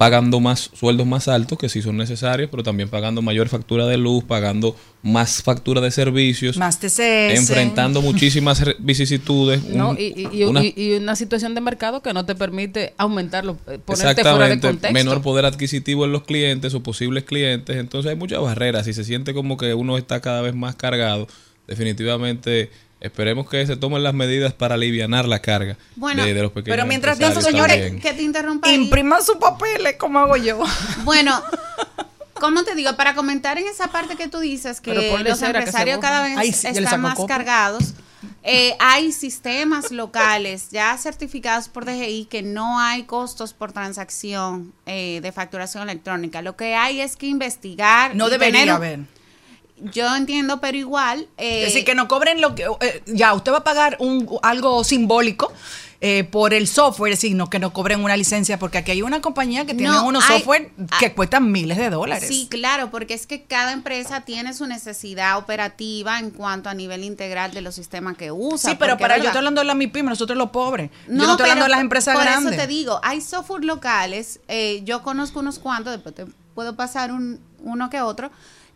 pagando más sueldos más altos que sí son necesarios, pero también pagando mayor factura de luz, pagando más factura de servicios, Más TCS. enfrentando muchísimas re- vicisitudes. ¿no? un- Y, y- una- y- una situación de mercado que no te permite aumentarlo, eh, ponerte fuera de contexto. menor poder adquisitivo en los clientes o posibles clientes, entonces hay muchas barreras y se siente como que uno está cada vez más cargado. Definitivamente esperemos que se tomen las medidas para aliviar la carga Bueno, de, de los pequeños pero mientras tanto, señores, también. Que te interrumpa. Impriman sus papeles, como hago yo. Bueno, ¿cómo te digo? Para comentar en esa parte que tú dices que los que empresarios cada vez Ay, sí, están más copia. cargados. eh, hay sistemas locales ya certificados por DGI que no hay costos por transacción eh, de facturación electrónica. Lo que hay es que investigar. No y debería tener- haber. Yo entiendo, pero igual. eh, Es decir, que no cobren lo que. eh, ya, usted va a pagar un, algo simbólico eh, por el software, sino que no cobren una licencia, porque aquí hay una compañía que tiene No, unos hay- software que cuestan miles de dólares. Sí, claro, porque es que cada empresa tiene su necesidad operativa en cuanto a nivel integral de los sistemas que usa. Sí, pero para yo estoy hablando de la MIPIM, nosotros los pobres. yo No, no estoy hablando de las empresas por grandes. eso te digo, hay software locales, eh, yo conozco unos cuantos, después te puedo pasar un, uno que otro,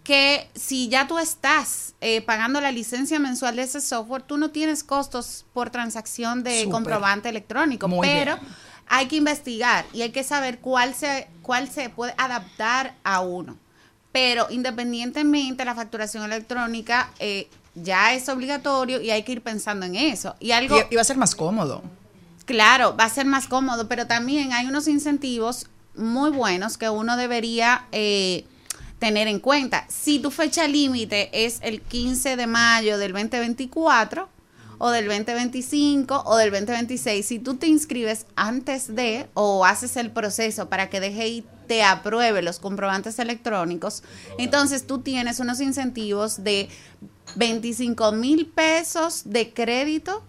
que si ya tú estás eh, pagando la licencia mensual de ese software, tú no tienes costos por transacción de comprobante electrónico, Muy pero bien. hay que investigar y hay que saber cuál se, cuál se puede adaptar a uno. Pero independientemente la facturación electrónica eh, ya es obligatorio y hay que ir pensando en eso. Y algo Y, y va a ser más cómodo. Claro, va a ser más cómodo, pero también hay unos incentivos muy buenos que uno debería eh, tener en cuenta. Si tu fecha límite es el 15 de mayo del 2024 o del 2025 o del 2026, si tú te inscribes antes de o haces el proceso para que DGI te apruebe los comprobantes electrónicos, entonces tú tienes unos incentivos de 25 mil pesos de crédito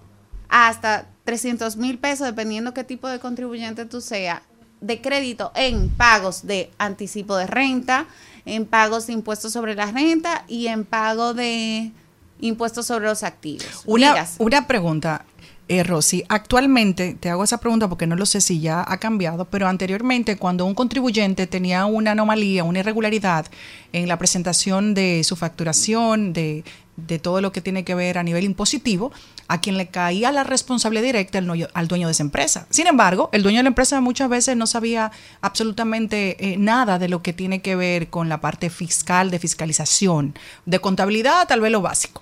hasta 300 mil pesos, dependiendo qué tipo de contribuyente tú seas, de crédito en pagos de anticipo de renta, en pagos de impuestos sobre la renta y en pago de impuestos sobre los activos. Una, Miras, una pregunta, eh, Rosy. Actualmente, te hago esa pregunta porque no lo sé si ya ha cambiado, pero anteriormente, cuando un contribuyente tenía una anomalía, una irregularidad en la presentación de su facturación, de, de todo lo que tiene que ver a nivel impositivo, a quien le caía la responsabilidad directa al, dueño- de esa empresa. Sin embargo, el dueño de la empresa muchas veces no sabía absolutamente eh, nada de lo que tiene que ver con la parte fiscal, de fiscalización, de contabilidad, tal vez lo básico.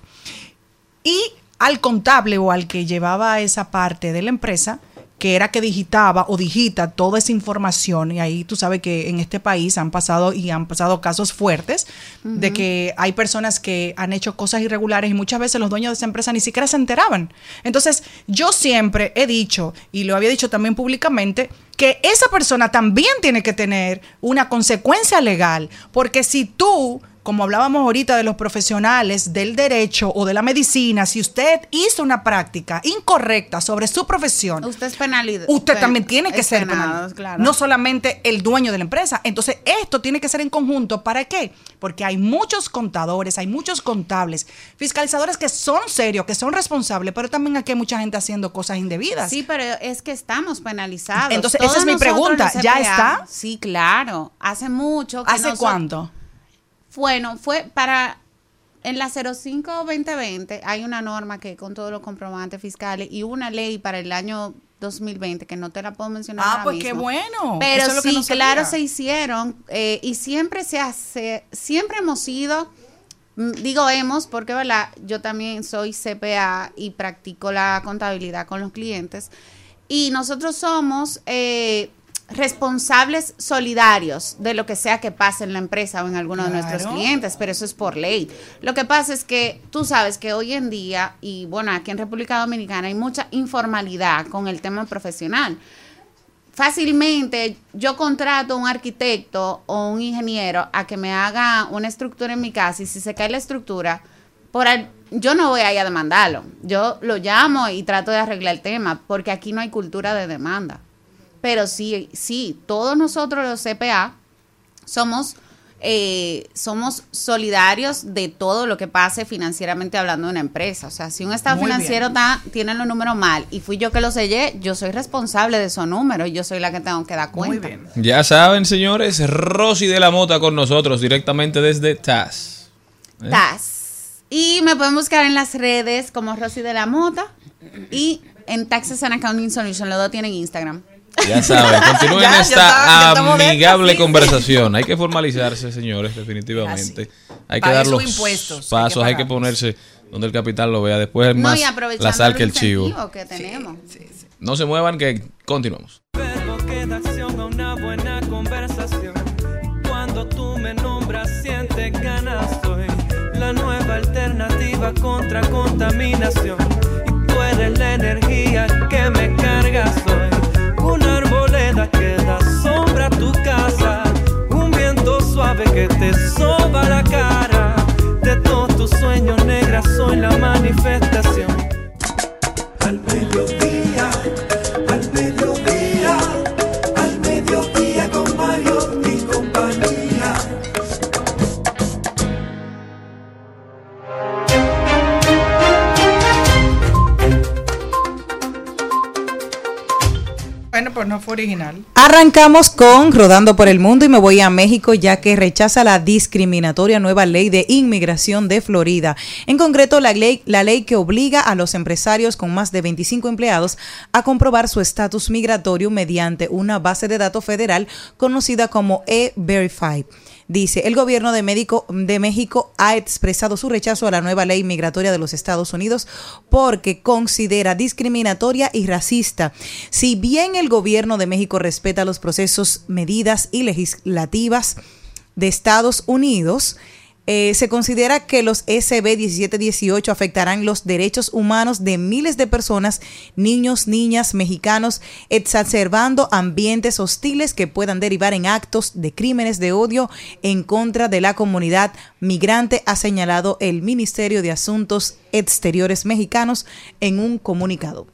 Y al contable o al que llevaba esa parte de la empresa, que era que digitaba o digita toda esa información, y ahí tú sabes que en este país han pasado y han pasado casos fuertes de que hay personas que han hecho cosas irregulares y muchas veces los dueños de esa empresa ni siquiera se enteraban. Entonces, yo siempre he dicho, y lo había dicho también públicamente, que esa persona también tiene que tener una consecuencia legal, porque si tú como hablábamos ahorita de los profesionales del derecho o de la medicina, si usted hizo una práctica incorrecta sobre su profesión, usted es penalidad. usted también tiene que ser penado, penal. claro. No solamente el dueño de la empresa. Entonces, esto tiene que ser en conjunto. ¿Para qué? Porque hay muchos contadores, hay muchos contables, fiscalizadores que son serios, que son responsables, pero también aquí hay mucha gente haciendo cosas indebidas. Sí, pero es que estamos penalizados. Entonces, esa es mi pregunta. ¿Ya está? Sí, claro. Hace mucho. que ¿Hace cuánto? Bueno, fue para. En la 05-2020 hay una norma que con todos los comprobantes fiscales y una ley para el año 2020 que no te la puedo mencionar. Ah, ahora pues qué bueno. Pero Eso es lo que sí, no claro, se hicieron eh, y siempre se hace, siempre hemos sido, mm, digo hemos, porque ¿verdad? yo también soy CPA y practico la contabilidad con los clientes y nosotros somos eh, responsables solidarios de lo que sea que pase en la empresa o en alguno de nuestros clientes, pero eso es por ley. Lo que pasa es que tú sabes que hoy en día, y bueno, aquí en República Dominicana hay mucha informalidad con el tema profesional fácilmente yo contrato a un arquitecto o un ingeniero a que me haga una estructura en mi casa y si se cae la estructura, por al- yo no voy a ir a demandarlo. Yo lo llamo y trato de arreglar el tema porque aquí no hay cultura de demanda. Pero sí, sí, todos nosotros los CPA somos, eh, somos solidarios de todo lo que pase financieramente hablando de una empresa. O sea, si un estado Muy financiero está, tiene los números mal y fui yo que los sellé, yo soy responsable de esos números y yo soy la que tengo que dar cuenta. Ya saben, señores, Rosy de la Mota con nosotros directamente desde TAS. ¿Eh? TAS. Y me pueden buscar en las redes como Rosy de la Mota y en Taxes and Accounting Solution. Los dos tienen Instagram. Ya saben, continúen Ya, ya esta está- ya dentro, amigable sí. conversación. Hay que formalizarse, señores, definitivamente. Hay que Pague dar los impuestos, hay que pasos, hay que, ponerse donde el capital lo vea. Después es No, más la sal que el chivo. que tenemos. No se muevan que continuamos. verbo que da acción a una buena conversación. Cuando tú me nombras, siente ganas soy la nueva alternativa contra contaminación. Y tú eres la energía que me que da sombra a tu casa, un viento suave que te soba la cara. De todos tus sueños negras soy la manifestación. Pues no fue original. Arrancamos con Rodando por el Mundo y me voy a México ya que rechaza la discriminatoria nueva ley de inmigración de Florida. En concreto, la ley, la ley que obliga a los empresarios con más de 25 empleados a comprobar su estatus migratorio mediante una base de datos federal conocida como E-Verify. Dice, el gobierno de, México, de México ha expresado su rechazo a la nueva ley migratoria de los Estados Unidos porque considera discriminatoria y racista. Si bien el gobierno de México respeta los procesos, medidas y legislativas de Estados Unidos, eh, se considera que los SB 1718 afectarán los derechos humanos de miles de personas, niños, niñas, mexicanos, exacerbando ambientes hostiles que puedan derivar en actos de crímenes de odio en contra de la comunidad migrante, ha señalado el Ministerio de Asuntos Exteriores mexicanos en un comunicado.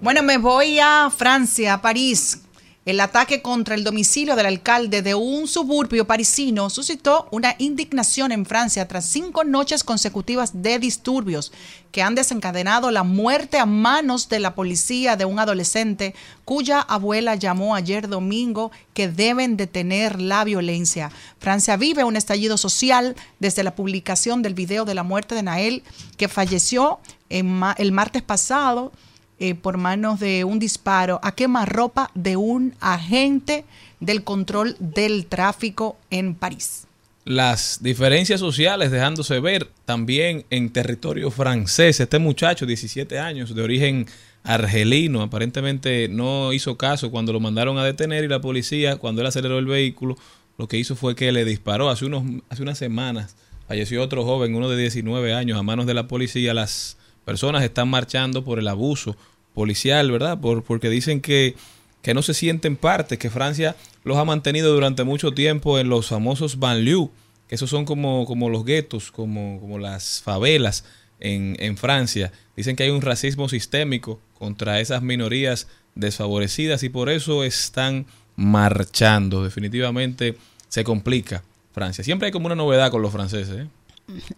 Bueno, me voy a Francia, a París. El ataque contra el domicilio del alcalde de un suburbio parisino suscitó una indignación en Francia tras cinco noches consecutivas de disturbios que han desencadenado la muerte a manos de la policía de un adolescente cuya abuela llamó ayer domingo que deben detener la violencia. Francia vive un estallido social desde la publicación del video de la muerte de Nael, que falleció el martes pasado eh, por manos de un disparo a quemarropa de un agente del control del tráfico en París. Las diferencias sociales dejándose ver también en territorio francés. Este muchacho, 17 años, de origen argelino, aparentemente no hizo caso cuando lo mandaron a detener y la policía, cuando él aceleró el vehículo, lo que hizo fue que le disparó. Hace, unos, hace unas semanas falleció otro joven, uno de 19 años, a manos de la policía. Las personas están marchando por el abuso policial, ¿verdad? Por, porque dicen que, que no se sienten parte, que Francia los ha mantenido durante mucho tiempo en los famosos banlieues, que esos son como, como los guetos, como, como las favelas en, en Francia. Dicen que hay un racismo sistémico contra esas minorías desfavorecidas y por eso están marchando. Definitivamente se complica Francia. Siempre hay como una novedad con los franceses. ¿eh?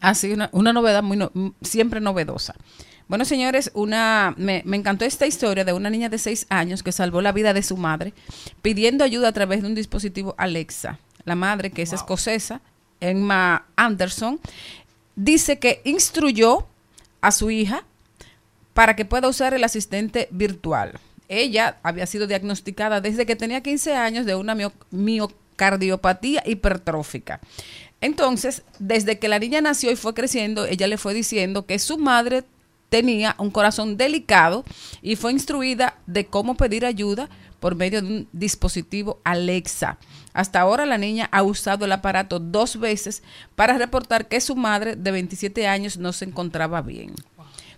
Así, una, una novedad muy no- siempre novedosa. Bueno, señores, una me, me encantó esta historia de una niña de 6 años que salvó la vida de su madre pidiendo ayuda a través de un dispositivo Alexa. La madre, que es escocesa, Emma Anderson, dice que instruyó a su hija para que pueda usar el asistente virtual. Ella había sido diagnosticada desde que tenía 15 años de una mio- miocardiopatía hipertrófica. Entonces, desde que la niña nació y fue creciendo, ella le fue diciendo que su madre tenía un corazón delicado y fue instruida de cómo pedir ayuda por medio de un dispositivo Alexa. Hasta ahora la niña ha usado el aparato dos veces para reportar que su madre de 27 años no se encontraba bien.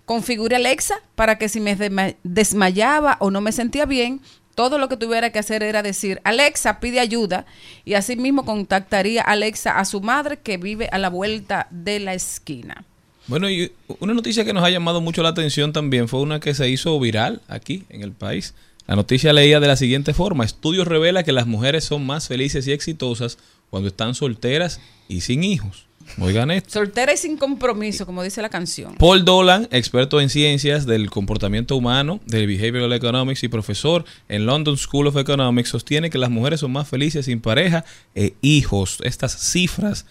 Configure Alexa para que si me desma- desmayaba o no me sentía bien, todo lo que tuviera que hacer era decir, Alexa pide ayuda y así mismo contactaría Alexa a su madre que vive a la vuelta de la esquina. Bueno, y una noticia que nos ha llamado mucho la atención también fue una que se hizo viral aquí en el país. La noticia leía de la siguiente forma. Estudios revela que las mujeres son más felices y exitosas cuando están solteras y sin hijos. Oigan esto. Soltera y sin compromiso, como dice la canción. Paul Dolan, experto en ciencias del comportamiento humano, del Behavioral Economics y profesor en London School of Economics, sostiene que las mujeres son más felices sin pareja e hijos. Estas cifras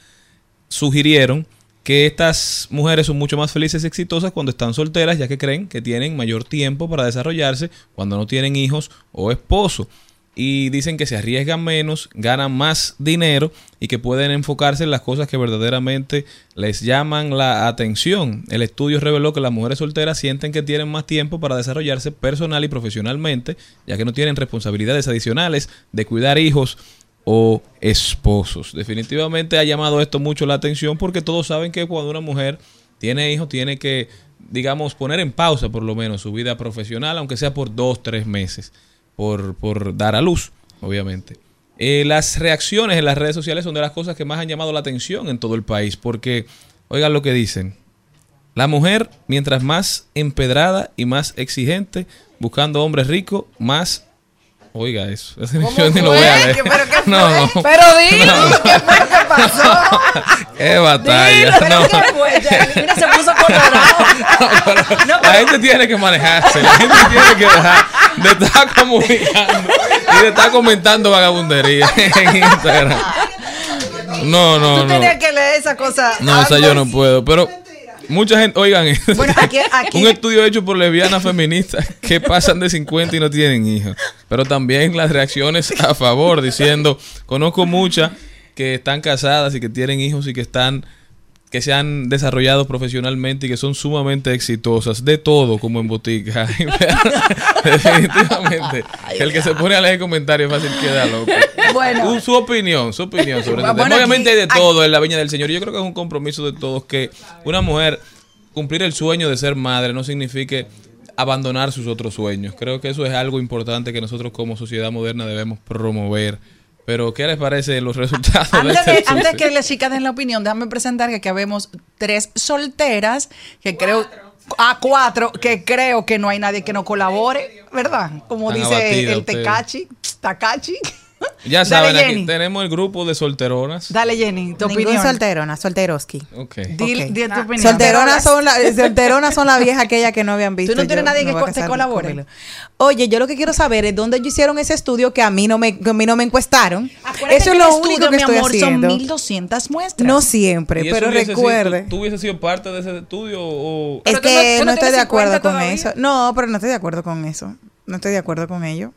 sugirieron que estas mujeres son mucho más felices y exitosas cuando están solteras, ya que creen que tienen mayor tiempo para desarrollarse cuando no tienen hijos o esposo. Y dicen que se arriesgan menos, ganan más dinero y que pueden enfocarse en las cosas que verdaderamente les llaman la atención. El estudio reveló que las mujeres solteras sienten que tienen más tiempo para desarrollarse personal y profesionalmente, ya que no tienen responsabilidades adicionales de cuidar hijos o esposos. Definitivamente ha llamado esto mucho la atención porque todos saben que cuando una mujer tiene hijos tiene que, digamos, poner en pausa por lo menos su vida profesional, aunque sea por dos, tres meses, por, dar a luz, obviamente. Eh, las reacciones en las redes sociales son de las cosas que más han llamado la atención en todo el país porque, oigan lo que dicen, la mujer, mientras más empedrada y más exigente, buscando hombres ricos, más... Oiga eso. Yo ni lo voy a leer. ¿Pero qué fue? No, no. Pero dilo, No. ¿qué fue que pasó? Qué batalla. Dilo, No. ¿qué fue? Mira, se puso colorado. La gente tiene que manejarse. La gente tiene que dejar de estar comunicando y de estar comentando vagabundería en Instagram. No, no, Tú no. tenías que leer esa cosa. No, esa yo no puedo, pero mucha gente, oigan, Bueno, aquí- aquí- un estudio hecho por lesbianas feministas que pasan de 50 y no tienen hijos, pero también las reacciones a favor diciendo, conozco muchas que están casadas y que tienen hijos y que están que se han desarrollado profesionalmente y que son sumamente exitosas, de todo como en botica. Definitivamente. el que se pone a leer comentarios fácil queda loco. Bueno. Su opinión, su opinión sobre este Bueno. Obviamente aquí- hay de todo en la viña del Señor. Yo creo que es un compromiso de todos que una mujer cumplir el sueño de ser madre no signifique abandonar sus otros sueños. Creo que eso es algo importante que nosotros como sociedad moderna debemos promover. Pero, ¿qué les parece los resultados de Antes, este de, antes que las chicas den la opinión, déjame presentar que aquí habemos tres solteras que creo a cuatro que creo que no hay nadie que no colabore, ¿verdad? Como dice el. Tecachi, Tacachi. Ya Dale, saben, aquí Jenny. tenemos el grupo de solteronas. Dale, Jenny, tu Ningún opinión. solterona, solteroski. Ok. Dile- Ok. di tu opinión. Solteronas son, la, solteronas son la vieja aquella que no habían visto. Tú no tienes Yo nadie que voy a co- te casar colabore. Oye, yo lo que quiero saber es dónde ellos hicieron ese estudio que a mí no me, que a mí no me encuestaron. Acuérdate Eso es que lo el único estudio, que mi estoy amor, haciendo. Son 1200 muestras. No siempre, ¿Y eso pero hubiese sido- recuerde. ¿tú, hubieses sido parte de ese estudio o...? Es Pero tú no- que tú no, no estoy de tienes acuerdo 50 con todavía. eso. No, pero no estoy de acuerdo con eso. No estoy de acuerdo con ello.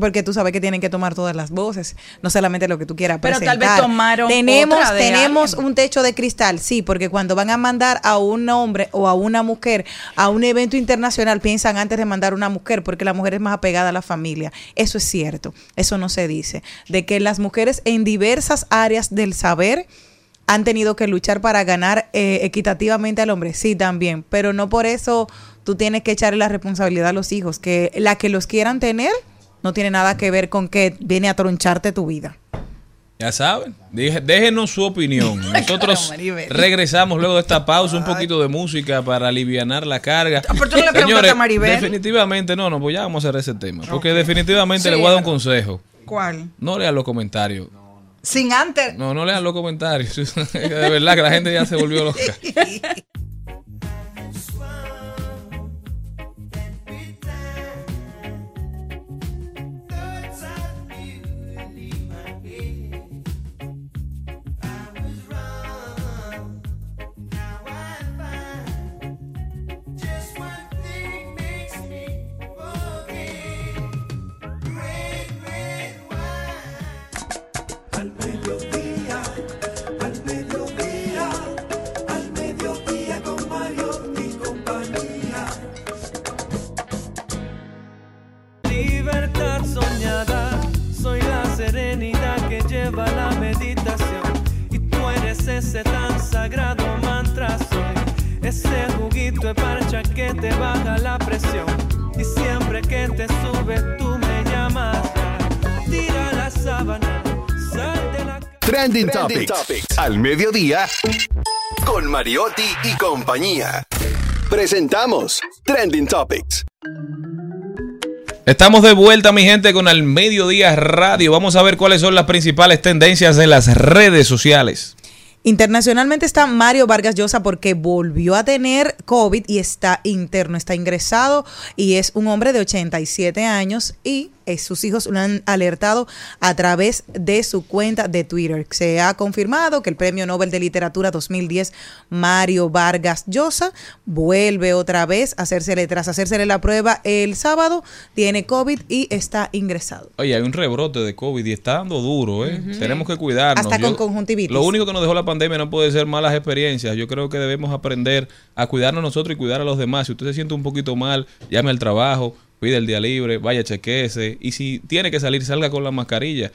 Porque tú sabes que tienen que tomar todas las voces, no solamente lo que tú quieras Pero tal presentar. vez tomaron tenemos otra de tenemos alguien. un techo de cristal, sí, porque cuando van a mandar a un hombre o a una mujer a un evento internacional piensan antes de mandar a una mujer porque la mujer es más apegada a la familia. Eso es cierto, eso no se dice. De que las mujeres en diversas áreas del saber han tenido que luchar para ganar eh, equitativamente al hombre, sí también, pero no por eso tú tienes que echarle la responsabilidad a los hijos, que la que los quieran tener no tiene nada que ver con que viene a troncharte tu vida. Ya saben, déjenos su opinión. Nosotros regresamos luego de esta pausa, un poquito de música para alivianar la carga. Ah, pero tú no le preguntaste a Maribel. definitivamente, no, no, pues ya vamos a hacer ese tema. Porque definitivamente le voy a dar un consejo. ¿Cuál? No lean los comentarios. Sin antes. No, no lean los comentarios. de verdad que la gente ya se volvió loca. eres ese tan sagrado mantra, soy ese juguito de parcha que te baja la presión. Y siempre que te sube, tú me llamas. Tira la sábana, sal de la Trending, Topics. Al mediodía con Mariotti y compañía. Presentamos Trending Topics. Estamos de vuelta, mi gente, con Al Mediodía Radio. Vamos a ver cuáles son las principales tendencias en las redes sociales. Internacionalmente está Mario Vargas Llosa porque volvió a tener COVID y está interno, está ingresado y es un hombre de 87 años y eh, sus hijos lo han alertado a través de su cuenta de Twitter. Se ha confirmado que el Premio Nobel de Literatura 2010, Mario Vargas Llosa, vuelve otra vez a hacérsele, tras hacérsele la prueba el sábado, tiene COVID y está ingresado. Oye, hay un rebrote de COVID y está dando duro, ¿eh? Tenemos que cuidarnos. Hasta con conjuntivitis. Lo único que nos dejó la pandemia no puede ser malas experiencias. Yo creo que debemos aprender a cuidarnos nosotros y cuidar a los demás. Si usted se siente un poquito mal, llame al trabajo, pide el día libre, vaya, chequeese. Y si tiene que salir, salga con la mascarilla.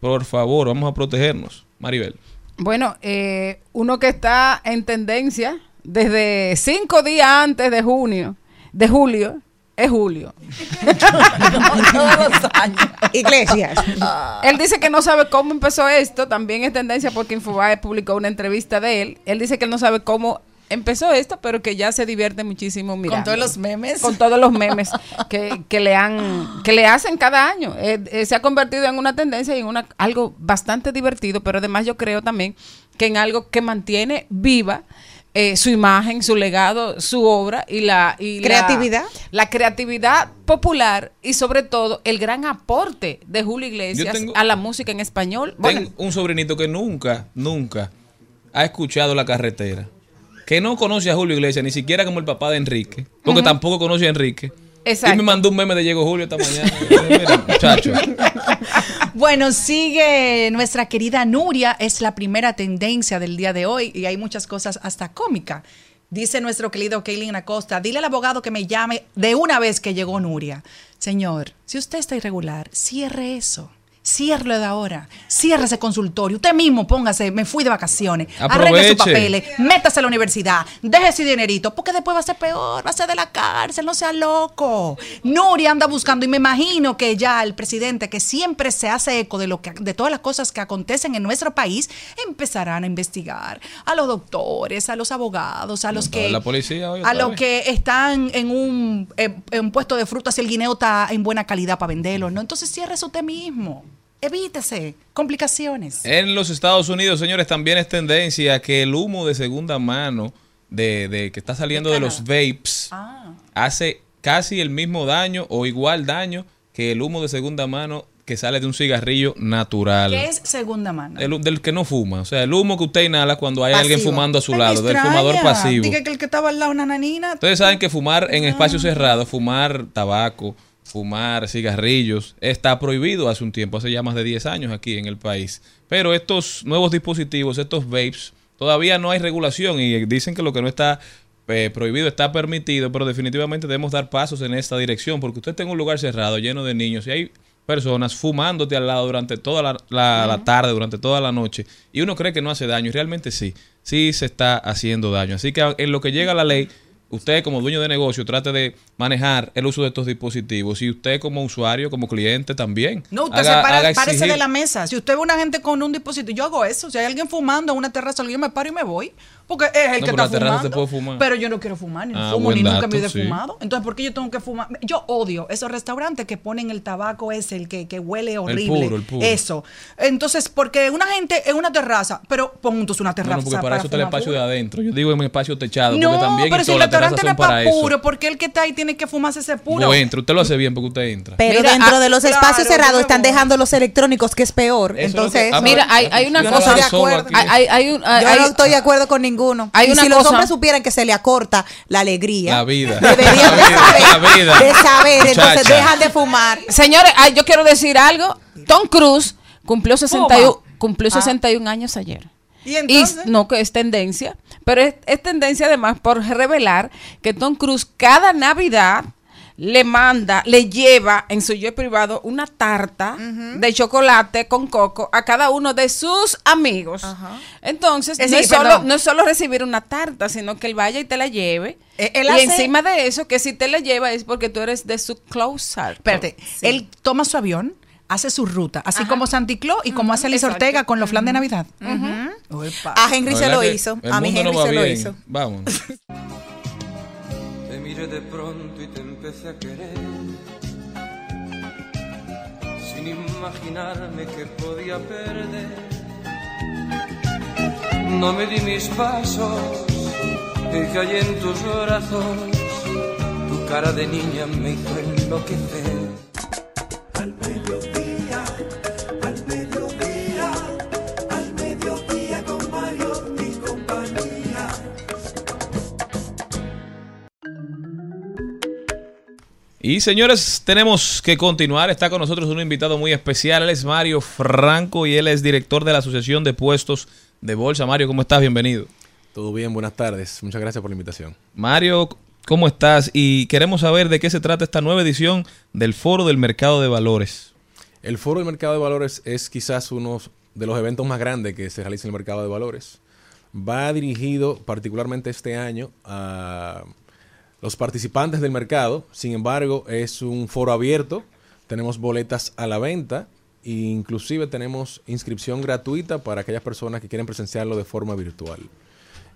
Por favor, vamos a protegernos. Maribel. Bueno, eh, uno que está en tendencia desde cinco días antes de junio, de julio, es Julio. Todos los años. Iglesias. Él dice que no sabe cómo empezó esto, también es tendencia porque Infobae publicó una entrevista de él. Él dice que él no sabe cómo empezó esto, pero que ya se divierte muchísimo mirando. Con todos los memes. Con todos los memes que, que le han que le hacen cada año. Eh, eh, se ha convertido en una tendencia y en una algo bastante divertido, pero además yo creo también que en algo que mantiene viva eh, su imagen, su legado, su obra y la y la- Creatividad. la, creatividad popular y sobre todo el gran aporte de Julio Iglesias tengo- a la música en español. Bueno, Tengo un sobrinito que nunca, nunca ha escuchado la carretera. Que no conoce a Julio Iglesias, ni siquiera como el papá de Enrique. Porque tampoco conoce a Enrique. Exacto. Y me mandó un meme de Diego Julio esta mañana. Mira, muchacho. Bueno, sigue nuestra querida Nuria, es la primera tendencia del día de hoy y hay muchas cosas hasta cómica. Dice nuestro querido Kaylin Acosta, dile al abogado que me llame de una vez que llegó Nuria. Señor, si usted está irregular, cierre eso. Ciérrelo de ahora. Cierre ese consultorio. Usted mismo póngase, me fui de vacaciones. Arregle sus Aproveche. papeles. Métase a la universidad. Deje ese dinerito. Porque después va a ser peor. Va a ser de la cárcel. No sea loco. Nuria anda buscando. Y me imagino que ya el presidente, que siempre se hace eco de, lo que, de todas las cosas que acontecen en nuestro país, empezarán a investigar a los doctores, a los abogados, a los que La policía hoy a los que están en un, eh, en un puesto de frutas y el guineo está en buena calidad para venderlo, ¿no? Entonces cierre eso usted mismo. Evítese complicaciones. En los Estados Unidos, señores, también es tendencia que el humo de segunda mano de, de que está saliendo de los vapes Ah. hace casi el mismo daño o igual daño que el humo de segunda mano que sale de un cigarrillo natural. ¿Qué es segunda mano? El- del que no fuma. O sea, el humo que usted inhala cuando hay alguien fumando a su Me lado, del fumador pasivo. Dije que el que estaba al lado una nanina. Ustedes saben que fumar en espacios cerrados, fumar tabaco, fumar cigarrillos, está prohibido hace un tiempo, hace ya más de 10 años aquí en el país. Pero estos nuevos dispositivos, estos vapes, todavía no hay regulación y dicen que lo que no está eh, prohibido está permitido, pero definitivamente debemos dar pasos en esta dirección, porque usted está en un lugar cerrado, lleno de niños, y hay personas fumándote al lado durante toda la, la- la tarde, durante toda la noche, y uno cree que no hace daño, y realmente sí, sí se está haciendo daño. Así que en lo que llega la ley, usted como dueño de negocio trate de manejar el uso de estos dispositivos, y usted como usuario, como cliente también. No, usted haga- se para, haga de la mesa. Si usted ve una gente con un dispositivo, yo hago eso. Si hay alguien fumando en una terraza, yo me paro y me voy. Porque es el No, que pero está la fumando. puede fumar. Pero yo no quiero fumar, ni Ah, fumo, ni nunca dato, me he sí. fumado. Entonces, ¿por qué yo tengo que fumar? Yo odio esos restaurantes que ponen el tabaco ese, el que, que huele horrible. puro, el puro. Eso. Entonces, porque una gente en una terraza, pero pon entonces una terraza. no, porque para, eso está el espacio de adentro. Yo digo en un espacio techado, porque también pero si el terrazas restaurante es para puro, porque el que está ahí tiene que fumarse ese puro. No entra, usted lo hace bien porque usted entra. Pero Mira, dentro ah, de los claro, espacios yo cerrados están dejando los electrónicos, que es peor. Eso es Entonces, que- ah, Mira, hay, hay una cosa. de acuerdo. Hay, hay, hay un- hay- yo hay- no estoy de acuerdo con ninguno. Hay y una si los cosa- hombres supieran que se le acorta la alegría, La vida. deberían de La vida, saber, la vida. de saber, entonces dejan de fumar. Señores, ay, yo quiero decir algo. Tom Cruise cumplió 61, cumplió Ah. 61 años ayer. ¿Y entonces? no que es tendencia, pero es, es tendencia además por revelar que Tom Cruise cada Navidad le manda, le lleva en su jet privado una tarta de chocolate con coco a cada uno de sus amigos. Entonces, Es no, es solo, no es solo recibir una tarta, sino que él vaya y te la lleve. Eh, él y hace- encima de eso, que si te la lleva es porque tú eres de su close. Espérate, él toma su avión, hace su ruta, así Ajá. como Santi Claus y como hace Liz Exacto. Ortega con los flan de Navidad. A Henry La se verdad lo que hizo. el A mi mundo Henry no va se lo bien. hizo. Vamos. Te miré de pronto y te empecé a querer. Sin imaginarme que podía perder. No me di mis pasos y caí en tus brazos. Tu cara de niña me hizo enloquecer. Al mediodía, Y señores, tenemos que continuar. Está con nosotros un invitado muy especial. Él es Mario Franco y él es director de la Asociación de Puestos de Bolsa. Mario, ¿cómo estás? Bienvenido. Todo bien, buenas tardes. Muchas gracias por la invitación. Mario, ¿cómo estás? Y queremos saber de qué se trata esta nueva edición del Foro del Mercado de Valores. El Foro del Mercado de Valores es quizás uno de los eventos más grandes que se realiza en el mercado de valores. Va dirigido particularmente este año a los participantes del mercado. Sin embargo, es un foro abierto. Tenemos boletas a la venta e inclusive tenemos inscripción gratuita para aquellas personas que quieren presenciarlo de forma virtual.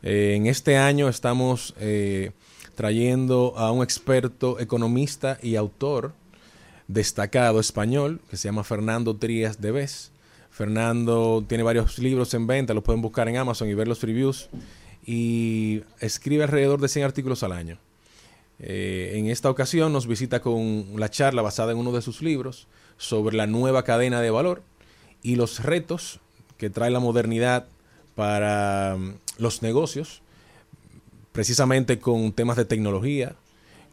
Eh, en este año estamos eh, trayendo a un experto economista y autor destacado español que se llama Fernando Trías de Vez. Fernando tiene varios libros en venta, los pueden buscar en Amazon y ver los reviews. y escribe alrededor de 100 artículos al año. Eh, en esta ocasión nos visita con la charla basada en uno de sus libros sobre la nueva cadena de valor y los retos que trae la modernidad para mm, los negocios, precisamente con temas de tecnología,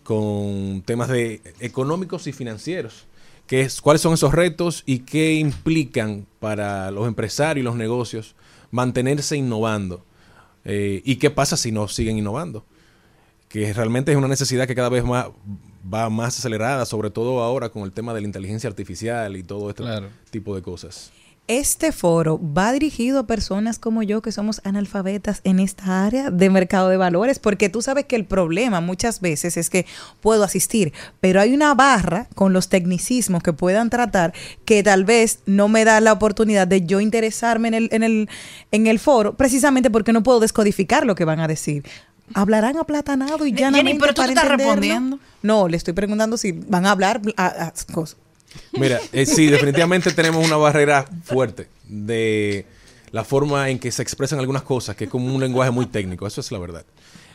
con temas de económicos y financieros. ¿Qué es, ¿Cuáles son esos retos y qué implican para los empresarios y los negocios mantenerse innovando? Eh, ¿Y qué pasa si no siguen innovando? Que realmente es una necesidad que cada vez más va más acelerada, sobre todo ahora con el tema de la inteligencia artificial y todo este tipo de cosas. Este foro va dirigido a personas como yo que somos analfabetas en esta área de mercado de valores, porque tú sabes que el problema muchas veces es que puedo asistir, pero hay una barra con los tecnicismos que puedan tratar que tal vez no me da la oportunidad de yo interesarme en el, en el, en el foro, precisamente porque no puedo descodificar lo que van a decir. Hablarán aplatanado y llanamente Jenny, pero tú para te estás entenderlo? respondiendo. No, le estoy preguntando si van a hablar a, a cosas. Mira, eh, sí, definitivamente tenemos una barrera fuerte de la forma en que se expresan algunas cosas, que es como un lenguaje muy técnico, eso es la verdad.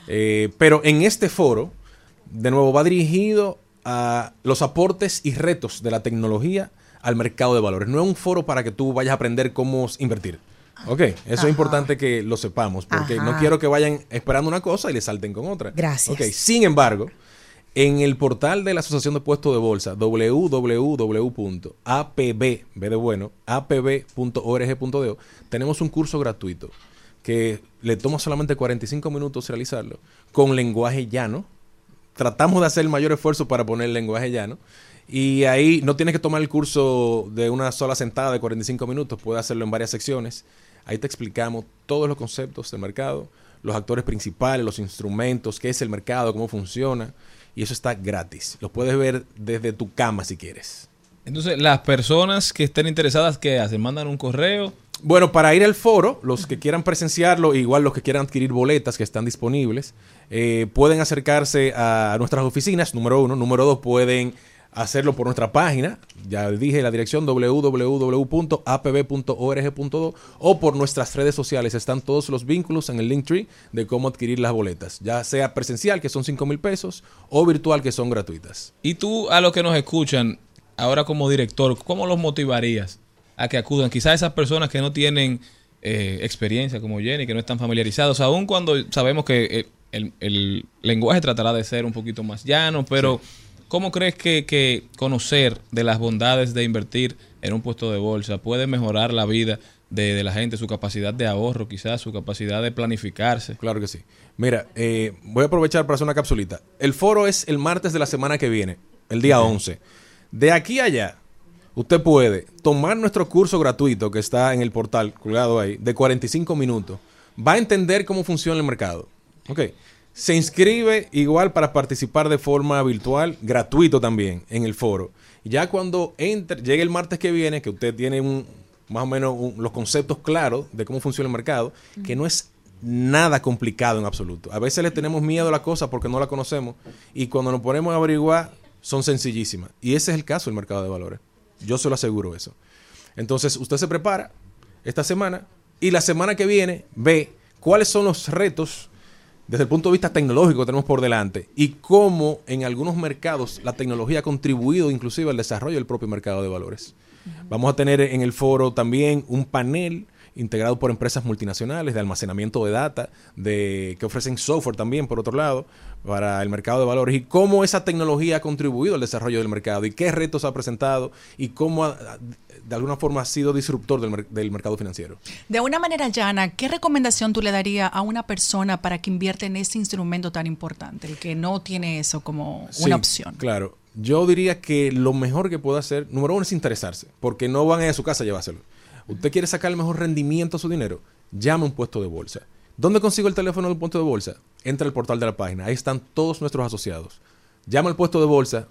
Eh, pero en este foro, de nuevo, va dirigido a los aportes y retos de la tecnología al mercado de valores. No es un foro para que tú vayas a aprender cómo invertir. Ok, eso Ajá. es importante que lo sepamos, porque no quiero que vayan esperando una cosa y le salten con otra. Gracias. Ok, sin embargo, en el portal de la Asociación de Puestos de Bolsa, www.apb, B de bueno, apb.org.do, tenemos un curso gratuito que le toma solamente 45 minutos realizarlo, con lenguaje llano. Tratamos de hacer el mayor esfuerzo para poner el lenguaje llano. Y ahí no tienes que tomar el curso de una sola sentada de 45 minutos, puedes hacerlo en varias secciones. Ahí te explicamos todos los conceptos del mercado, los actores principales, los instrumentos, qué es el mercado, cómo funciona. Y eso está gratis. Lo puedes ver desde tu cama si quieres. Entonces, las personas que estén interesadas, ¿qué hacen? ¿Mandan un correo? Bueno, para ir al foro, los que quieran presenciarlo, igual los que quieran adquirir boletas que están disponibles, eh, pueden acercarse a nuestras oficinas, número uno. Número dos, pueden hacerlo por nuestra página. Ya dije la dirección www.apb.org.do o por nuestras redes sociales. Están todos los vínculos en el Linktree de cómo adquirir las boletas. Ya sea presencial, que son 5 mil pesos, o virtual, que son gratuitas. Y tú, a los que nos escuchan, ahora como director, ¿cómo los motivarías a que acudan? Quizás esas personas que no tienen eh, experiencia como Jenny, que no están familiarizados, aun cuando sabemos que eh, el, el lenguaje tratará de ser un poquito más llano, pero ¿cómo crees que, que conocer de las bondades de invertir en un puesto de bolsa puede mejorar la vida de, de la gente, su capacidad de ahorro, quizás su capacidad de planificarse? Claro que sí. Mira, eh, voy a aprovechar para hacer una capsulita. El foro es el martes de la semana que viene, el día 11. De aquí a allá, usted puede tomar nuestro curso gratuito que está en el portal colgado ahí, de 45 minutos. Va a entender cómo funciona el mercado. Ok. Se inscribe igual para participar de forma virtual, gratuito también, en el foro. Ya cuando entre, llegue el martes que viene, que usted tiene un, más o menos un- los conceptos claros de cómo funciona el mercado, que no es nada complicado en absoluto. A veces le tenemos miedo a la cosa porque no la conocemos y cuando nos ponemos a averiguar son sencillísimas. Y ese es el caso del mercado de valores. Yo se lo aseguro eso. Entonces usted se prepara esta semana y la semana que viene ve cuáles son los retos desde el punto de vista tecnológico que tenemos por delante y cómo en algunos mercados la tecnología ha contribuido inclusive al desarrollo del propio mercado de valores. Vamos a tener en el foro también un panel integrado por empresas multinacionales de almacenamiento de data, de que ofrecen software también, por otro lado, para el mercado de valores y cómo esa tecnología ha contribuido al desarrollo del mercado y qué retos ha presentado y cómo ha- de alguna forma ha sido disruptor del, del mercado financiero. De una manera llana, ¿qué recomendación tú le darías a una persona para que invierta en ese instrumento tan importante, el que no tiene eso como Sí, una opción? Claro. Yo diría que lo mejor que puede hacer, número uno, es interesarse, porque no van a ir a su casa a llevárselo. Usted quiere sacar el mejor rendimiento a su dinero, llame a un puesto de bolsa. ¿Dónde consigo el teléfono del puesto de bolsa? Entra al portal de la página, ahí están todos nuestros asociados. Llama al puesto de bolsa.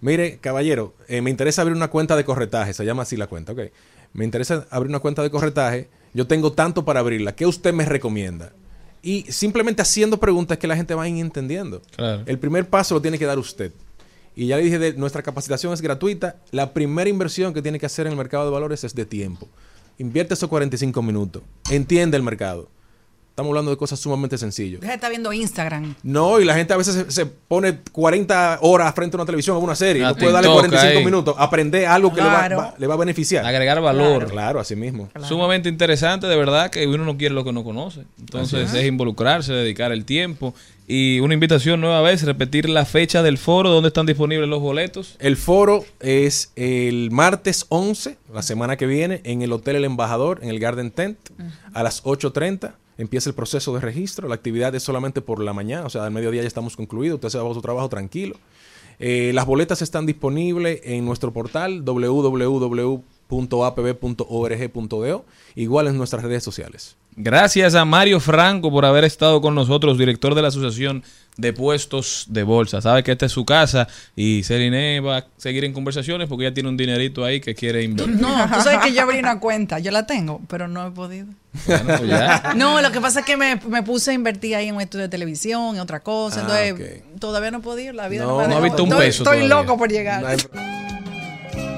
Mire, caballero, eh, me interesa abrir una cuenta de corretaje, se llama así la cuenta, ok. Me interesa abrir una cuenta de corretaje, yo tengo tanto para abrirla, ¿qué usted me recomienda? Y simplemente haciendo preguntas que la gente va entendiendo. Claro. El primer paso lo tiene que dar usted. Y ya le dije, de, nuestra capacitación es gratuita. La primera inversión que tiene que hacer en el mercado de valores es de tiempo. Invierte esos 45 minutos. Entiende el mercado. Estamos hablando de cosas sumamente sencillas. Deja de estar viendo Instagram. No, y la gente a veces se, se pone 40 horas frente a una televisión o una serie. La No puede darle TikTok 45 ahí. minutos. Aprender algo que le, va, le va a beneficiar. Agregar valor. Claro, así mismo. Sumamente interesante, de verdad, que uno no quiere lo que no conoce. Entonces es involucrarse, dedicar el tiempo. Y una invitación nueva vez, repetir la fecha del foro, donde están disponibles los boletos. El foro es el martes 11, la semana que viene, en el Hotel El Embajador, en el Garden Tent, a las 8.30. Empieza el proceso de registro. La actividad es solamente por la mañana, o sea, al mediodía ya estamos concluidos. Usted se va a su trabajo tranquilo. Eh, las boletas están disponibles en nuestro portal www.apb.org.do, igual en nuestras redes sociales. Gracias a Mario Franco por haber estado con nosotros, director de la Asociación de Puestos de Bolsa. Sabe que esta es su casa y Celine va a seguir en conversaciones porque ya tiene un dinerito ahí que quiere invertir. No, tú sabes que yo abrí una cuenta, yo la tengo, pero no he podido. Bueno, pues ya. No, lo que pasa es que me, me puse a invertir ahí en un estudio de televisión, en otra cosa, Ah, entonces todavía no he podido, la vida No, no, me no ha dejado. visto un estoy, peso Estoy todavía. loco por llegar. No hay-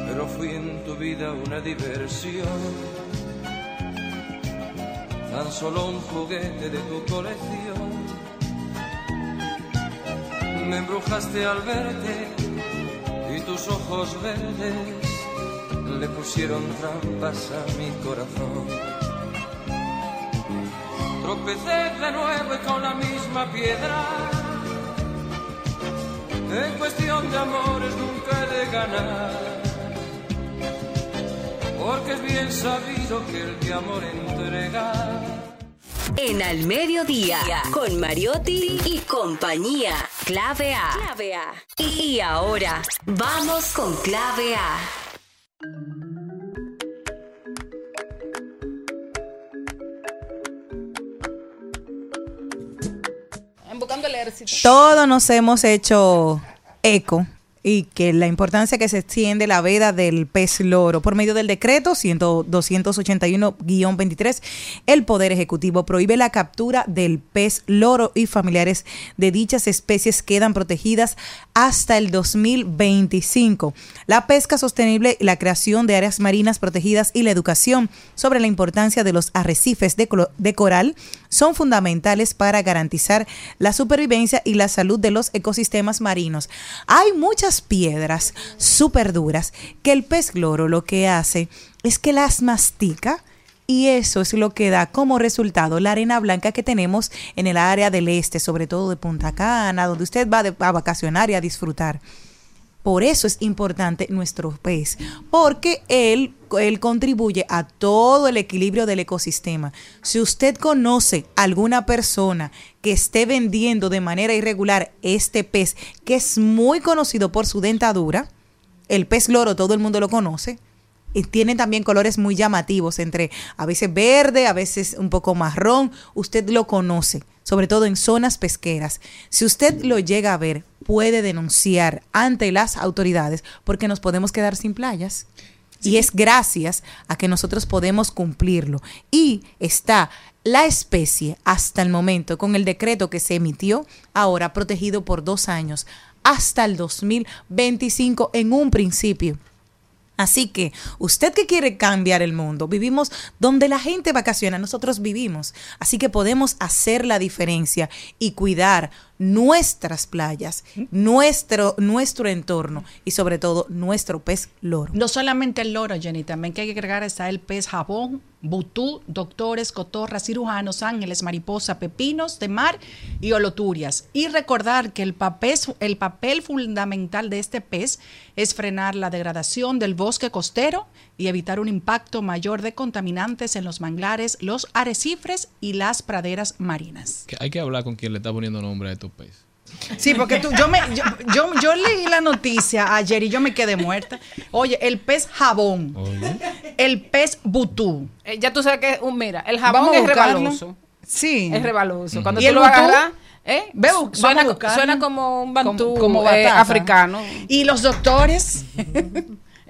pero fui en tu vida una diversión. Tan solo un juguete de tu colección. Me embrujaste al verte y tus ojos verdes le pusieron trampas a mi corazón. Tropecé de nuevo y con la misma piedra. En cuestión de amores nunca he de ganar. Porque es bien sabido que el que amor entrega. En Al Mediodía, con Mariotti y compañía. Clave A. Clave A. Y ahora, vamos con Clave A. Todos nos hemos hecho eco y que la importancia que se extiende la veda del pez loro por medio del decreto 100 281-23 el poder ejecutivo prohíbe la captura del pez loro y familiares de dichas especies quedan protegidas hasta el 2025 la pesca sostenible la creación de áreas marinas protegidas y la educación sobre la importancia de los arrecifes de, de coral son fundamentales para garantizar la supervivencia y la salud de los ecosistemas marinos. Hay muchas piedras súper duras que el pez loro lo que hace es que las mastica y eso es lo que da como resultado la arena blanca que tenemos en el área del este, sobre todo de Punta Cana, donde usted va de- a vacacionar y a disfrutar. Por eso es importante nuestro pez, porque él, él contribuye a todo el equilibrio del ecosistema. Si usted conoce alguna persona que esté vendiendo de manera irregular este pez, que es muy conocido por su dentadura, el pez loro todo el mundo lo conoce, tiene también colores muy llamativos, entre a veces verde, a veces un poco marrón. Usted lo conoce, sobre todo en zonas pesqueras. Si usted lo llega a ver, puede denunciar ante las autoridades porque nos podemos quedar sin playas. Y es gracias a que nosotros podemos cumplirlo. Y está la especie hasta el momento, con el decreto que se emitió, ahora protegido por dos años, hasta el 2025 en un principio. Así que usted que quiere cambiar el mundo, vivimos donde la gente vacaciona, nosotros vivimos. Así que podemos hacer la diferencia y cuidar nuestras playas, nuestro, nuestro entorno y sobre todo nuestro pez loro. No solamente el loro, Jenny, también que hay que agregar está el pez jabón, butú, doctores, cotorras, cirujanos, ángeles, mariposa, pepinos de mar y oloturias. Y recordar que el papel, el papel fundamental de este pez es frenar la degradación del bosque costero y evitar un impacto mayor de contaminantes en los manglares, los arrecifes y las praderas marinas. Que hay que hablar con quien le está poniendo nombre a estos peces. Sí, porque tú, yo, me, yo, yo, yo leí la noticia ayer y yo me quedé muerta. Oye, el pez jabón, el pez butú. Eh, ya tú sabes que, un, mira, el jabón es rebaloso. Sí. Es rebaloso. Cuando ¿Y tú el lo butú? agarras, ¿eh? Suena, suena como un bantú Como- como eh, africano. Y los doctores,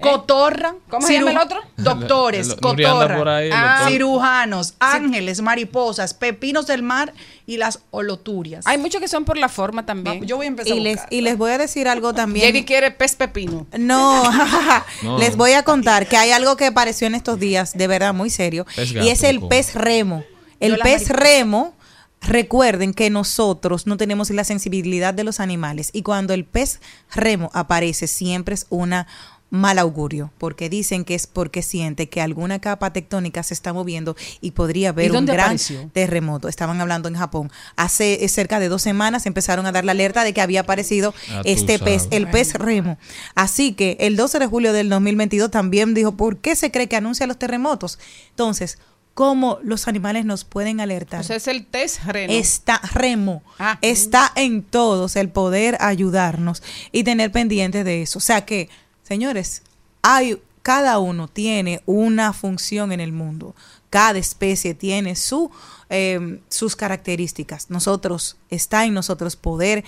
cotorra, ¿Cómo se llama el otro? Doctores, El- el- cotorra, por ahí, el ah, cirujanos, ángeles, mariposas, pepinos del mar y las oloturias. Hay muchos que son por la forma también. Yo voy a empezar Y a les, y les voy a decir algo también. Jenny quiere pez pepino. No, No. les voy a contar que hay algo que apareció en estos días, de verdad muy serio, y es el pez remo. El pez remo Recuerden que nosotros no tenemos la sensibilidad de los animales y cuando el pez remo aparece siempre es una mal augurio, porque dicen que es porque siente que alguna capa tectónica se está moviendo y podría haber ¿Y un gran apareció? terremoto. Estaban hablando en Japón. Hace eh, cerca de dos semanas empezaron a dar la alerta de que había aparecido Ah, este pez, el pez remo. Así que el 12 de julio del 2022 también dijo, ¿por qué se cree que anuncia los terremotos? Entonces, ¿cómo los animales nos pueden alertar? O sea, es el test reno. Está remo, Ah. está en todos el poder ayudarnos y tener pendiente de eso. O sea que, señores, hay cada uno tiene una función en el mundo. Cada especie tiene su eh, sus características. Nosotros está en nosotros poder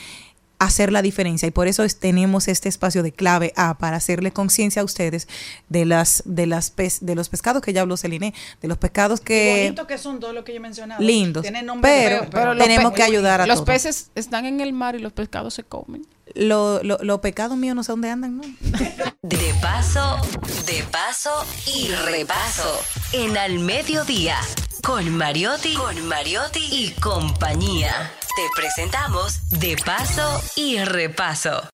hacer la diferencia y por eso es- tenemos este espacio de clave A para hacerle conciencia a ustedes de las de las pes- de los pescados que ya habló Celine, de los pescados que Bonito que son todos los que yo he mencionado. lindos, Tienen nombre pero, feo, pero los tenemos que ayudar a Los todos. peces están en el mar y los pescados se comen. Lo- lo- pecados míos no sé dónde andan, ¿no? De paso, de paso y repaso. En Al Mediodía. Con Mariotti, con Mariotti y compañía. Te presentamos De paso y repaso.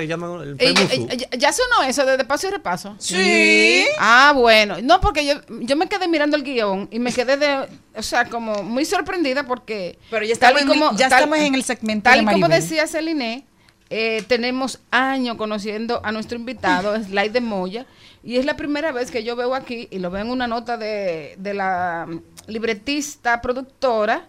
Que llaman el Eh, Pemusu. eh, ya- ya sonó eso de, paso y repaso. Sí. Ah, bueno. No, porque yo, yo me quedé mirando el guion y me quedé de, o sea, como muy sorprendida porque. Pero ya tal estamos, y como- en, ya tal- estamos en el segmento Tal de como decía Celine, eh, tenemos años conociendo a nuestro invitado, Slide de Moya, y es la primera vez que yo veo aquí, y lo veo en una nota de, de la libretista productora,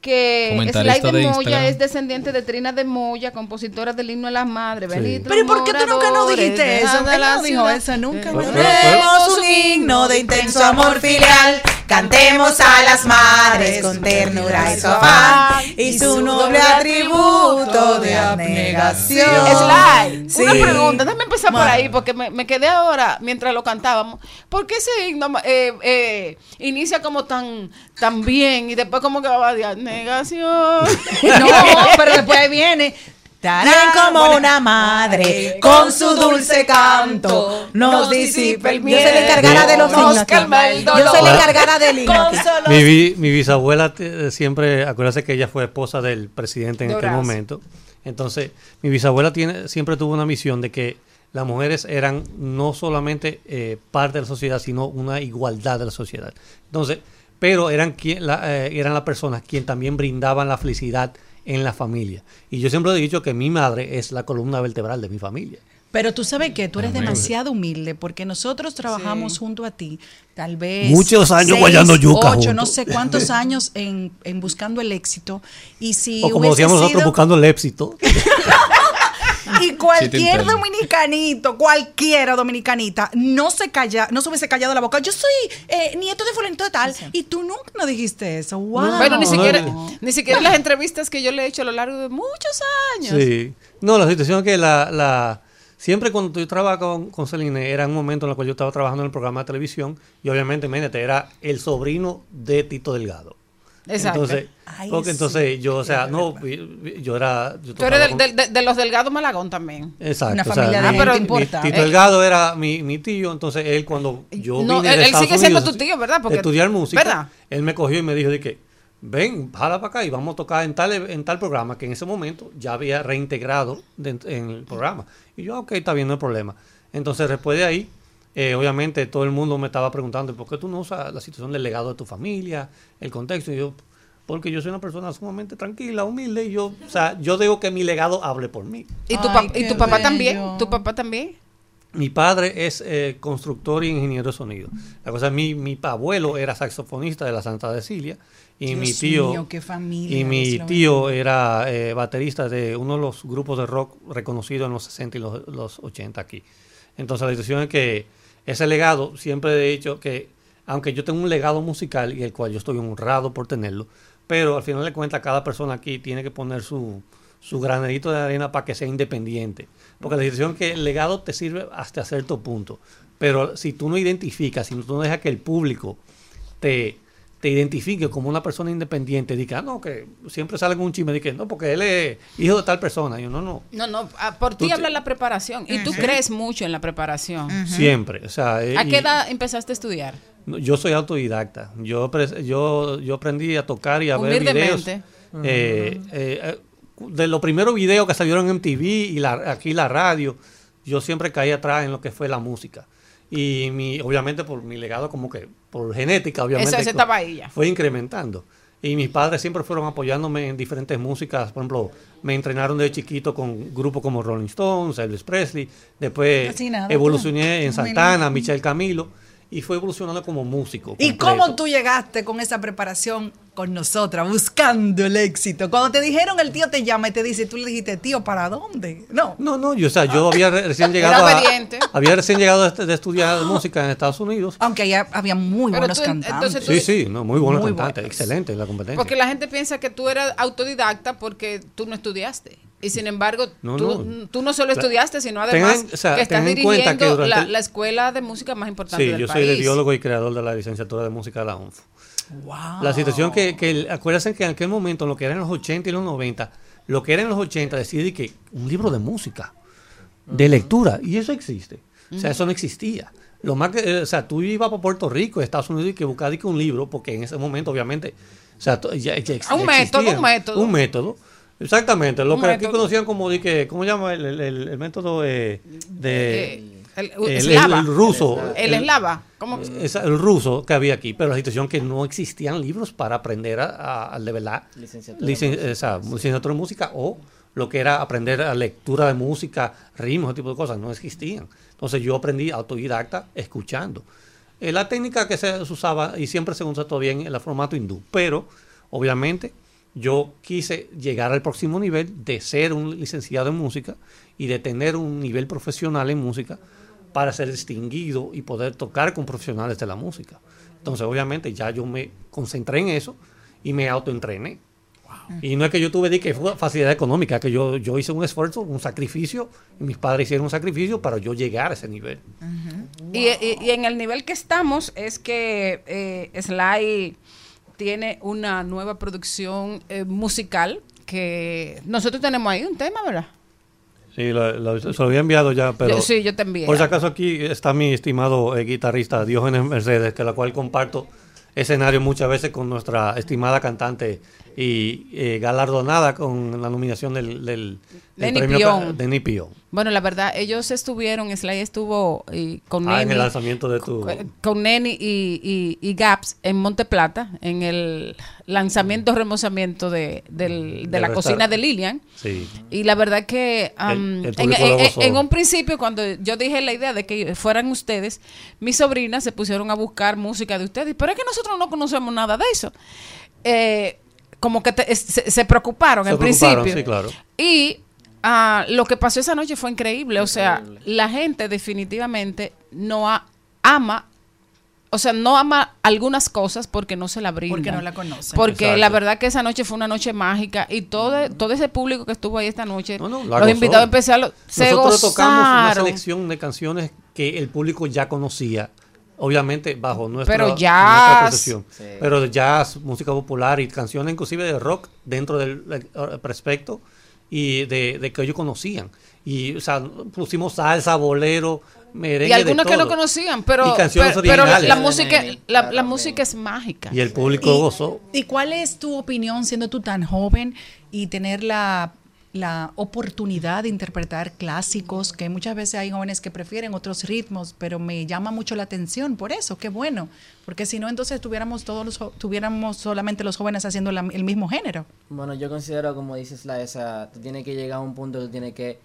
que Slide de, de Moya Instagram. es descendiente de Trina de Moya, compositora del himno a las madres. Sí. Pero ¿y por qué tú nunca nos dijiste eso? Él no dijo eso nunca. Eh. Pero- Tenemos un himno de intenso amor filial, cantemos a las madres con ternura y su afán y su noble atributo de abnegación. Slide, Sí. una pregunta, déjame empezar por ahí porque me, me quedé ahora mientras lo cantábamos. ¿Por qué ese himno eh, eh, inicia como tan, tan bien y después como que va de abnegación? No, pero después ahí viene. Bien como una madre, con su dulce canto, nos disipa el miedo. Yo soy la encargada de los el Yo soy la encargada del aquí. Mi, mi bisabuela te- siempre, acuérdate que ella fue esposa del presidente en aquel momento. Entonces, mi bisabuela tiene, siempre tuvo una misión de que las mujeres eran no solamente eh, parte de la sociedad, sino una igualdad de la sociedad. Entonces, pero eran, quien, la, eh, eran las personas quien también brindaban la felicidad en la familia. Y yo siempre he dicho que mi madre es la columna vertebral de mi familia. Pero tú sabes que tú eres Amén. demasiado humilde porque nosotros trabajamos junto a ti, tal vez. Muchos años guayando yuca Ocho, no sé cuántos años en, en buscando el éxito. Y si o como decíamos nosotros, buscando el éxito. Y cualquier dominicanito, cualquiera dominicanita, no se calla, no se hubiese callado la boca. Yo soy eh, nieto de fulanito de tal. Y tú nunca nos dijiste eso. Wow. Bueno, ni No, siquiera, no. ni siquiera en las entrevistas que yo le he hecho a lo largo de muchos años. Sí. No, la situación es que la, la siempre cuando yo trabajaba con, con Celine era un momento en el cual yo estaba trabajando en el programa de televisión y obviamente, imagínate, era el sobrino de Tito Delgado. Exacto. Entonces, Ay, porque sí, entonces yo, o sea, no, yo era... Yo Tú eres de, de los delgados Malagón también. Exacto. Una o sea, familia de mi- mi- importante. Tito Delgado era mi, mi tío, entonces él cuando yo No, vine él- de él Estados sigue siendo Unidos tu tío, ¿verdad? Porque- estudiar música, ¿verdad? él me cogió y me dijo de que, ven, jala para acá y vamos a tocar en tal, en tal programa que en ese momento ya había reintegrado de- en el programa. Y yo, ok, está bien, no hay problema. Entonces, después de ahí, eh, obviamente todo el mundo me estaba preguntando, ¿por qué tú no usas la situación del legado de tu familia, el contexto? Y yo, porque yo soy una persona sumamente tranquila, humilde, y yo, o sea, yo digo que mi legado hable por mí. ¿Y tu, Ay, y tu papá bello. también? ¿Tu papá también? Mi padre es eh, constructor y ingeniero de sonido. La cosa es, mi, mi abuelo era saxofonista de la Santa Cecilia y Dios mi tío mío, qué familia, y mi tío era eh, baterista de uno de los grupos de rock reconocidos en los 60 y los, los 80 aquí. Entonces la situación es que ese legado siempre he dicho que aunque yo tengo un legado musical y el cual yo estoy honrado por tenerlo, pero al final de cuentas cada persona aquí tiene que poner su, su granerito de arena para que sea independiente. Porque la situación es que el legado te sirve hasta cierto punto. Pero si tú no identificas, si tú no dejas que el público te, te identifique como una persona independiente, diga, ah, no, que siempre sale con un chisme, de que no, porque él es hijo de tal persona. Y yo, no, no, No, no, ah, por Tú ti te- habla la preparación. Y tú Ujú. crees mucho en la preparación. siempre. O sea, eh, ¿A qué edad empezaste a estudiar? No, Yo soy autodidacta. Yo, yo, yo aprendí a tocar y a ver videos. Eh, eh, eh, de los primeros videos que salieron en MTV y la, aquí la radio, yo siempre caí atrás en lo que fue la música. Y mi, obviamente por mi legado como que por genética, obviamente. Eso- eso estaba ahí ya. Fue incrementando. Y mis padres siempre fueron apoyándome en diferentes músicas. Por ejemplo, me entrenaron de chiquito con grupos como Rolling Stones, Elvis Presley. Después nada, evolucioné en Santana, Michel Camilo. Y fue evolucionando como músico. ¿Y cómo tú llegaste con esa preparación con nosotras, buscando el éxito? Cuando te dijeron el tío te llama y te dice, tú le dijiste, tío, ¿para dónde? No. No, no, yo, o sea, yo había re- recién llegado a, había recién llegado de, est- de estudiar música en Estados Unidos. Aunque allá había muy Pero buenos tú, cantantes. entonces Sí, sí, no, muy buena Muy cantante, excelente la competencia. Porque la gente piensa que tú eras autodidacta porque tú no estudiaste. Y sin embargo, No, tú, no. tú no solo estudiaste, sino tengan- además o sea, que estás tengan dirigiendo que durante la, el- la escuela de música más importante Sí, del yo país. soy el biólogo y creador de la licenciatura de música de la UNFU. La situación que, que acuérdense que en aquel momento, en lo que era en los 80 y los 90, lo que era en los 80, decidí que un libro de música, de lectura, y eso existe. O sea, eso no existía. Lo más que, eh, o sea, tú ibas para Puerto Rico, Estados Unidos, y que buscabas un libro, porque en ese momento, obviamente, o sea, ya, ya ex- Un método, un método. Un método. Exactamente, lo que aquí conocían como, de que, ¿cómo se llama? El, el- el- el método eh, de... Eh, el, el- eslava. el ruso. El eslava. El ruso que había aquí, pero la situación que no existían libros para aprender a, a, a de verdad Licenciatura licen- en esa, licenciatura en música o lo que era aprender a lectura de música, ritmos, ese tipo de cosas, no existían. Entonces yo aprendí autodidacta escuchando. Eh, la técnica que se usaba y siempre se usa todavía en el formato hindú, pero obviamente yo quise llegar al próximo nivel de ser un licenciado en música y de tener un nivel profesional en música para ser distinguido y poder tocar con profesionales de la música. Entonces, obviamente, ya yo me concentré en eso y me autoentrené. Y no es que yo tuve de que fue facilidad económica, que yo, yo hice un esfuerzo, un sacrificio, y mis padres hicieron un sacrificio para yo llegar a ese nivel. Y, y- y en el nivel que estamos es que eh, Sly tiene una nueva producción eh, musical que nosotros tenemos ahí un tema, ¿verdad? Sí, se lo había enviado ya, pero... Yo- sí, yo te envié. Por si acaso aquí está mi estimado eh, guitarrista Diógenes Mercedes, que la cual comparto escenario muchas veces con nuestra estimada cantante y eh, galardonada con la nominación del, del, del Lenny premio de Pion. Bueno, la verdad, ellos estuvieron, Sly estuvo y con Ah, en el lanzamiento de tu... con Neni y, y- y Gaps en Monte Plata, en el lanzamiento, remozamiento de, del- de Del la cocina de Lilian. Sí. Y la verdad que um, El- el en, en un principio, cuando yo dije la idea de que fueran ustedes, mis sobrinas se pusieron a buscar música de ustedes, pero es que nosotros no conocemos nada de eso. Eh, como que te- se, se preocuparon Se al preocuparon, principio. sí, claro. Y ah, lo que pasó esa noche fue increíble. O sea, la gente definitivamente no ha- ama, o sea, no ama algunas cosas porque no se la brindan. Porque no la conocen. Porque Exacto. la verdad que esa noche fue una noche mágica y todo, todo ese público que estuvo ahí esta noche, la los gozó. invitados especiales, se Nosotros tocamos una gozaron. selección de canciones que el público ya conocía, obviamente bajo nuestra, Pero nuestra jazz. Sí. Pero de jazz, música popular y canciones inclusive de rock dentro del eh, prospecto y de, de que ellos conocían. Y o sea, pusimos salsa, bolero, merengue. Y algunos de que no todo. conocían, pero, Y canciones pero, pero la, música, la, la música es mágica. Y el público Y- gozó. ¿Y cuál es tu opinión siendo tú tan joven y tener la, la oportunidad de interpretar clásicos, que muchas veces hay jóvenes que prefieren otros ritmos, pero me llama mucho la atención por eso, qué bueno, porque si no entonces tuviéramos todos los, solamente los jóvenes haciendo el mismo género. Bueno, yo considero, como dices, la esa, tú tienes que llegar a un punto tú tienes que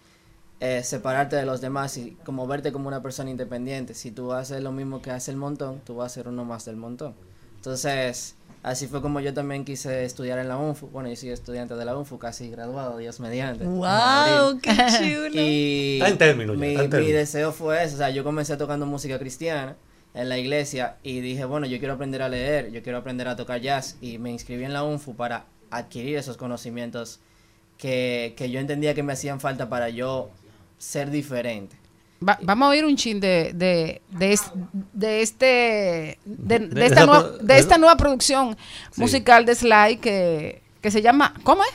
eh, separarte de los demás y como verte como una persona independiente. Si tú haces lo mismo que hace el montón, tú vas a ser uno más del montón. Entonces, así fue como yo también quise estudiar en la UNFU. Bueno, yo soy estudiante de la UNFU, casi graduado, Dios mediante. ¡Wow! ¡Qué chulo! Y Está en términos mi, mi deseo fue eso. O sea, yo comencé tocando música cristiana en la iglesia y dije, bueno, yo quiero aprender a leer, yo quiero aprender a tocar jazz y me inscribí en la UNFU para adquirir esos conocimientos que, que yo entendía que me hacían falta para yo ser diferente. Va- vamos a oír un chin de, de, de, es- de este de, de esta nueva, de esta nueva producción Sí. musical de Sly que, que se llama ¿cómo es?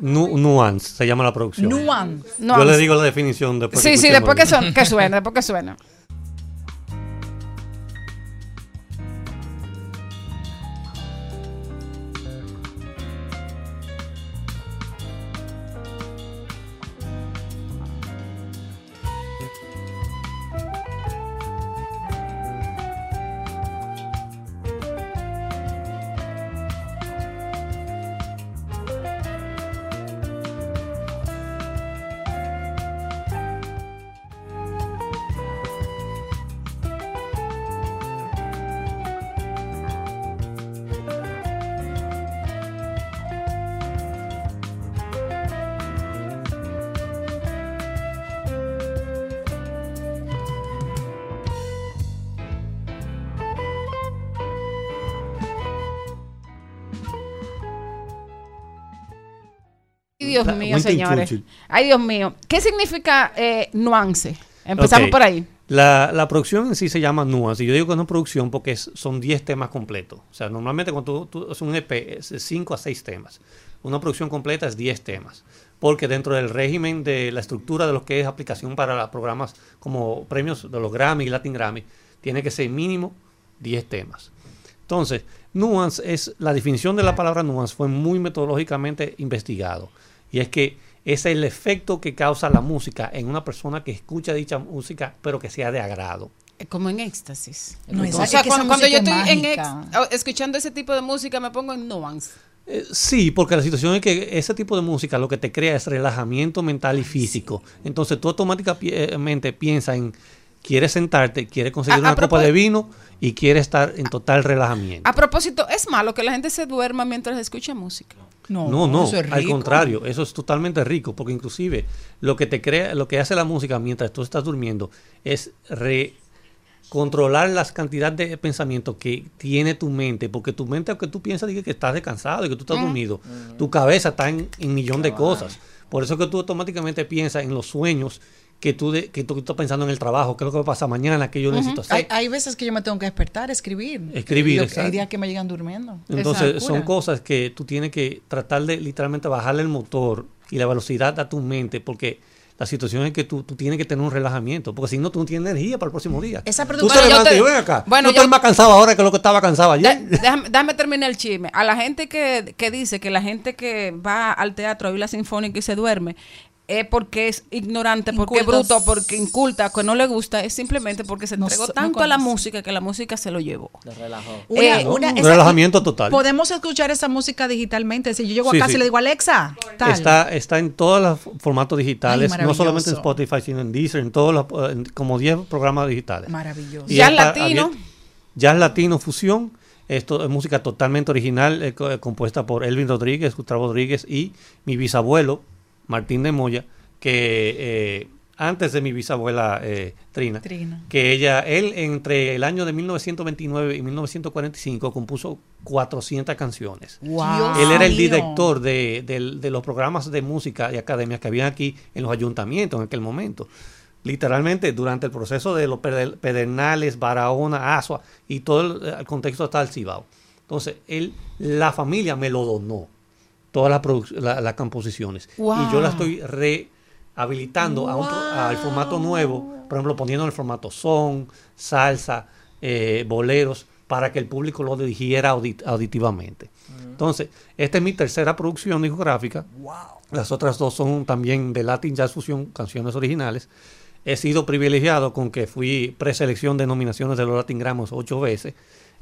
Nu- nuance se llama la producción. Nuance. Yo le digo la definición después. sí, sí, después que, son, que suena, después que suena. Señores. Churchill. Ay, Dios mío. ¿Qué significa eh, nuance? Empezamos por ahí. La, la producción en sí se llama Nuance. Y yo digo que no es producción porque es- son 10 temas completos. O sea, normalmente cuando tú, tú haces un EP es de 5 a 6 temas. Una producción completa es 10 temas. Porque dentro del régimen de la estructura de lo que es aplicación para los programas como premios de los Grammy y Latin Grammy, tiene que ser mínimo 10 temas. Entonces, nuance es, la definición de la palabra nuance fue muy metodológicamente investigado. Y es que es el efecto que causa la música en una persona que escucha dicha música, pero que sea de agrado. Como en éxtasis. No, o sea, es que esa cuando, cuando yo estoy es en ex- o- escuchando ese tipo de música, me pongo en nuance. Eh, Sí, porque la situación es que ese tipo de música lo que te crea es relajamiento mental y físico. Entonces tú automáticamente piensas en, quieres sentarte, quieres conseguir A- a una copa de vino y quieres estar en total relajamiento. A propósito, ¿es malo que la gente se duerma mientras escucha música? No, no, al contrario, eso es totalmente rico, porque inclusive lo que te crea, lo que hace la música mientras tú estás durmiendo es re- controlar las cantidades de pensamientos que tiene tu mente, porque tu mente, aunque tú piensas diga que estás descansado y que tú estás Mm. dormido, tu cabeza está en un millón de cosas. Por eso que tú automáticamente piensas en los sueños que tú, de- que tú estás pensando en el trabajo, qué es lo que va a pasar mañana, que yo necesito hacer. Hay, hay veces que yo me tengo que despertar, escribir. Escribir, que-. Hay días que me llegan durmiendo. Entonces son cosas que tú tienes que tratar de literalmente bajarle el motor y la velocidad a tu mente porque la situación es que tú, tú tienes que tener un relajamiento porque si no tú no tienes energía para el próximo día. Esa tú te levantas y ven acá. bueno, yo yo- estoy más cansado ahora que lo que estaba cansado ayer. De- déjame, déjame terminar el chisme. A la gente que, que dice que la gente que va al teatro a oír la sinfónica y se duerme es porque es ignorante, porque es Incultos. bruto, porque inculta, que no le gusta, es simplemente porque se entregó so- no tanto a la música que la música se lo llevó. Lo relajó. Una- Eh, una- un relajamiento total. Podemos escuchar esa música digitalmente. Si yo llego Sí, a casa sí. y le digo, Alexa, tal. Está, está en todos los formatos digitales, Ay, no solamente en. Spotify, sino en Deezer, en todos los, en como 10 programas digitales. Maravilloso. Y Jazz latino. Jazz latino fusión. Esto es música totalmente original, eh, eh, compuesta por Elvin Rodríguez, Gustavo Rodríguez y mi bisabuelo, Martín de Moya, que eh, antes de mi bisabuela eh, Trina, Trina. que ella, él entre el año de 1929 y 1945 compuso 400 canciones. Wow. Él era el director de, los programas de música y academias que habían aquí en los ayuntamientos en aquel momento. Literalmente, durante el proceso de los Peder- Pedernales, Barahona, Asua y todo el, el contexto hasta el Cibao. Entonces, él, la familia me lo donó, todas las la- las composiciones. Wow. Y yo la estoy rehabilitando a al formato nuevo, por ejemplo, poniendo en el formato son, salsa, eh, boleros, para que el público lo dirigiera audit- auditivamente. Entonces, esta es mi tercera producción discográfica. Las otras dos son también de Latin Jazz Fusion, canciones originales. He sido privilegiado con que fui preselección de nominaciones de los Latin Grammys ocho veces.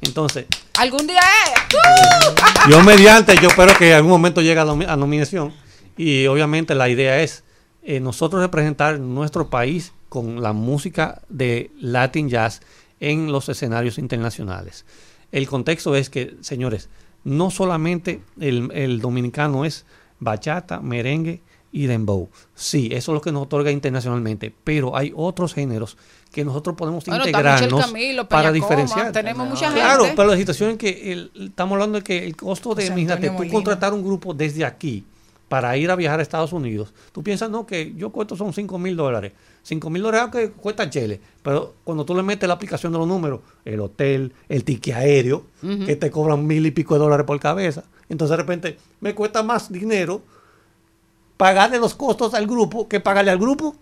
Entonces, Algún día es. yo mediante, yo espero que en algún momento llegue a, nomi- a nominación. Y obviamente la idea es eh, nosotros representar nuestro país con la música de Latin Jazz en los escenarios internacionales. El contexto es que, señores, no solamente el, el dominicano es bachata, merengue y dembow. Sí, eso es lo que nos otorga internacionalmente, pero hay otros géneros que nosotros podemos Bueno, integrarnos Camilo, para diferenciar. tenemos mucha Claro, gente. pero la situación es que el- estamos hablando de que el costo de, imagínate, tú contratar un grupo desde aquí, para ir a viajar a Estados Unidos, tú piensas, no, que yo cuesto son 5 mil dólares. 5 mil dólares que cuesta Chile. Pero cuando tú le metes la aplicación de los números, el hotel, el ticket aéreo, que te cobran mil y pico de dólares por cabeza. Entonces de repente me cuesta más dinero pagarle los costos al grupo que pagarle al grupo.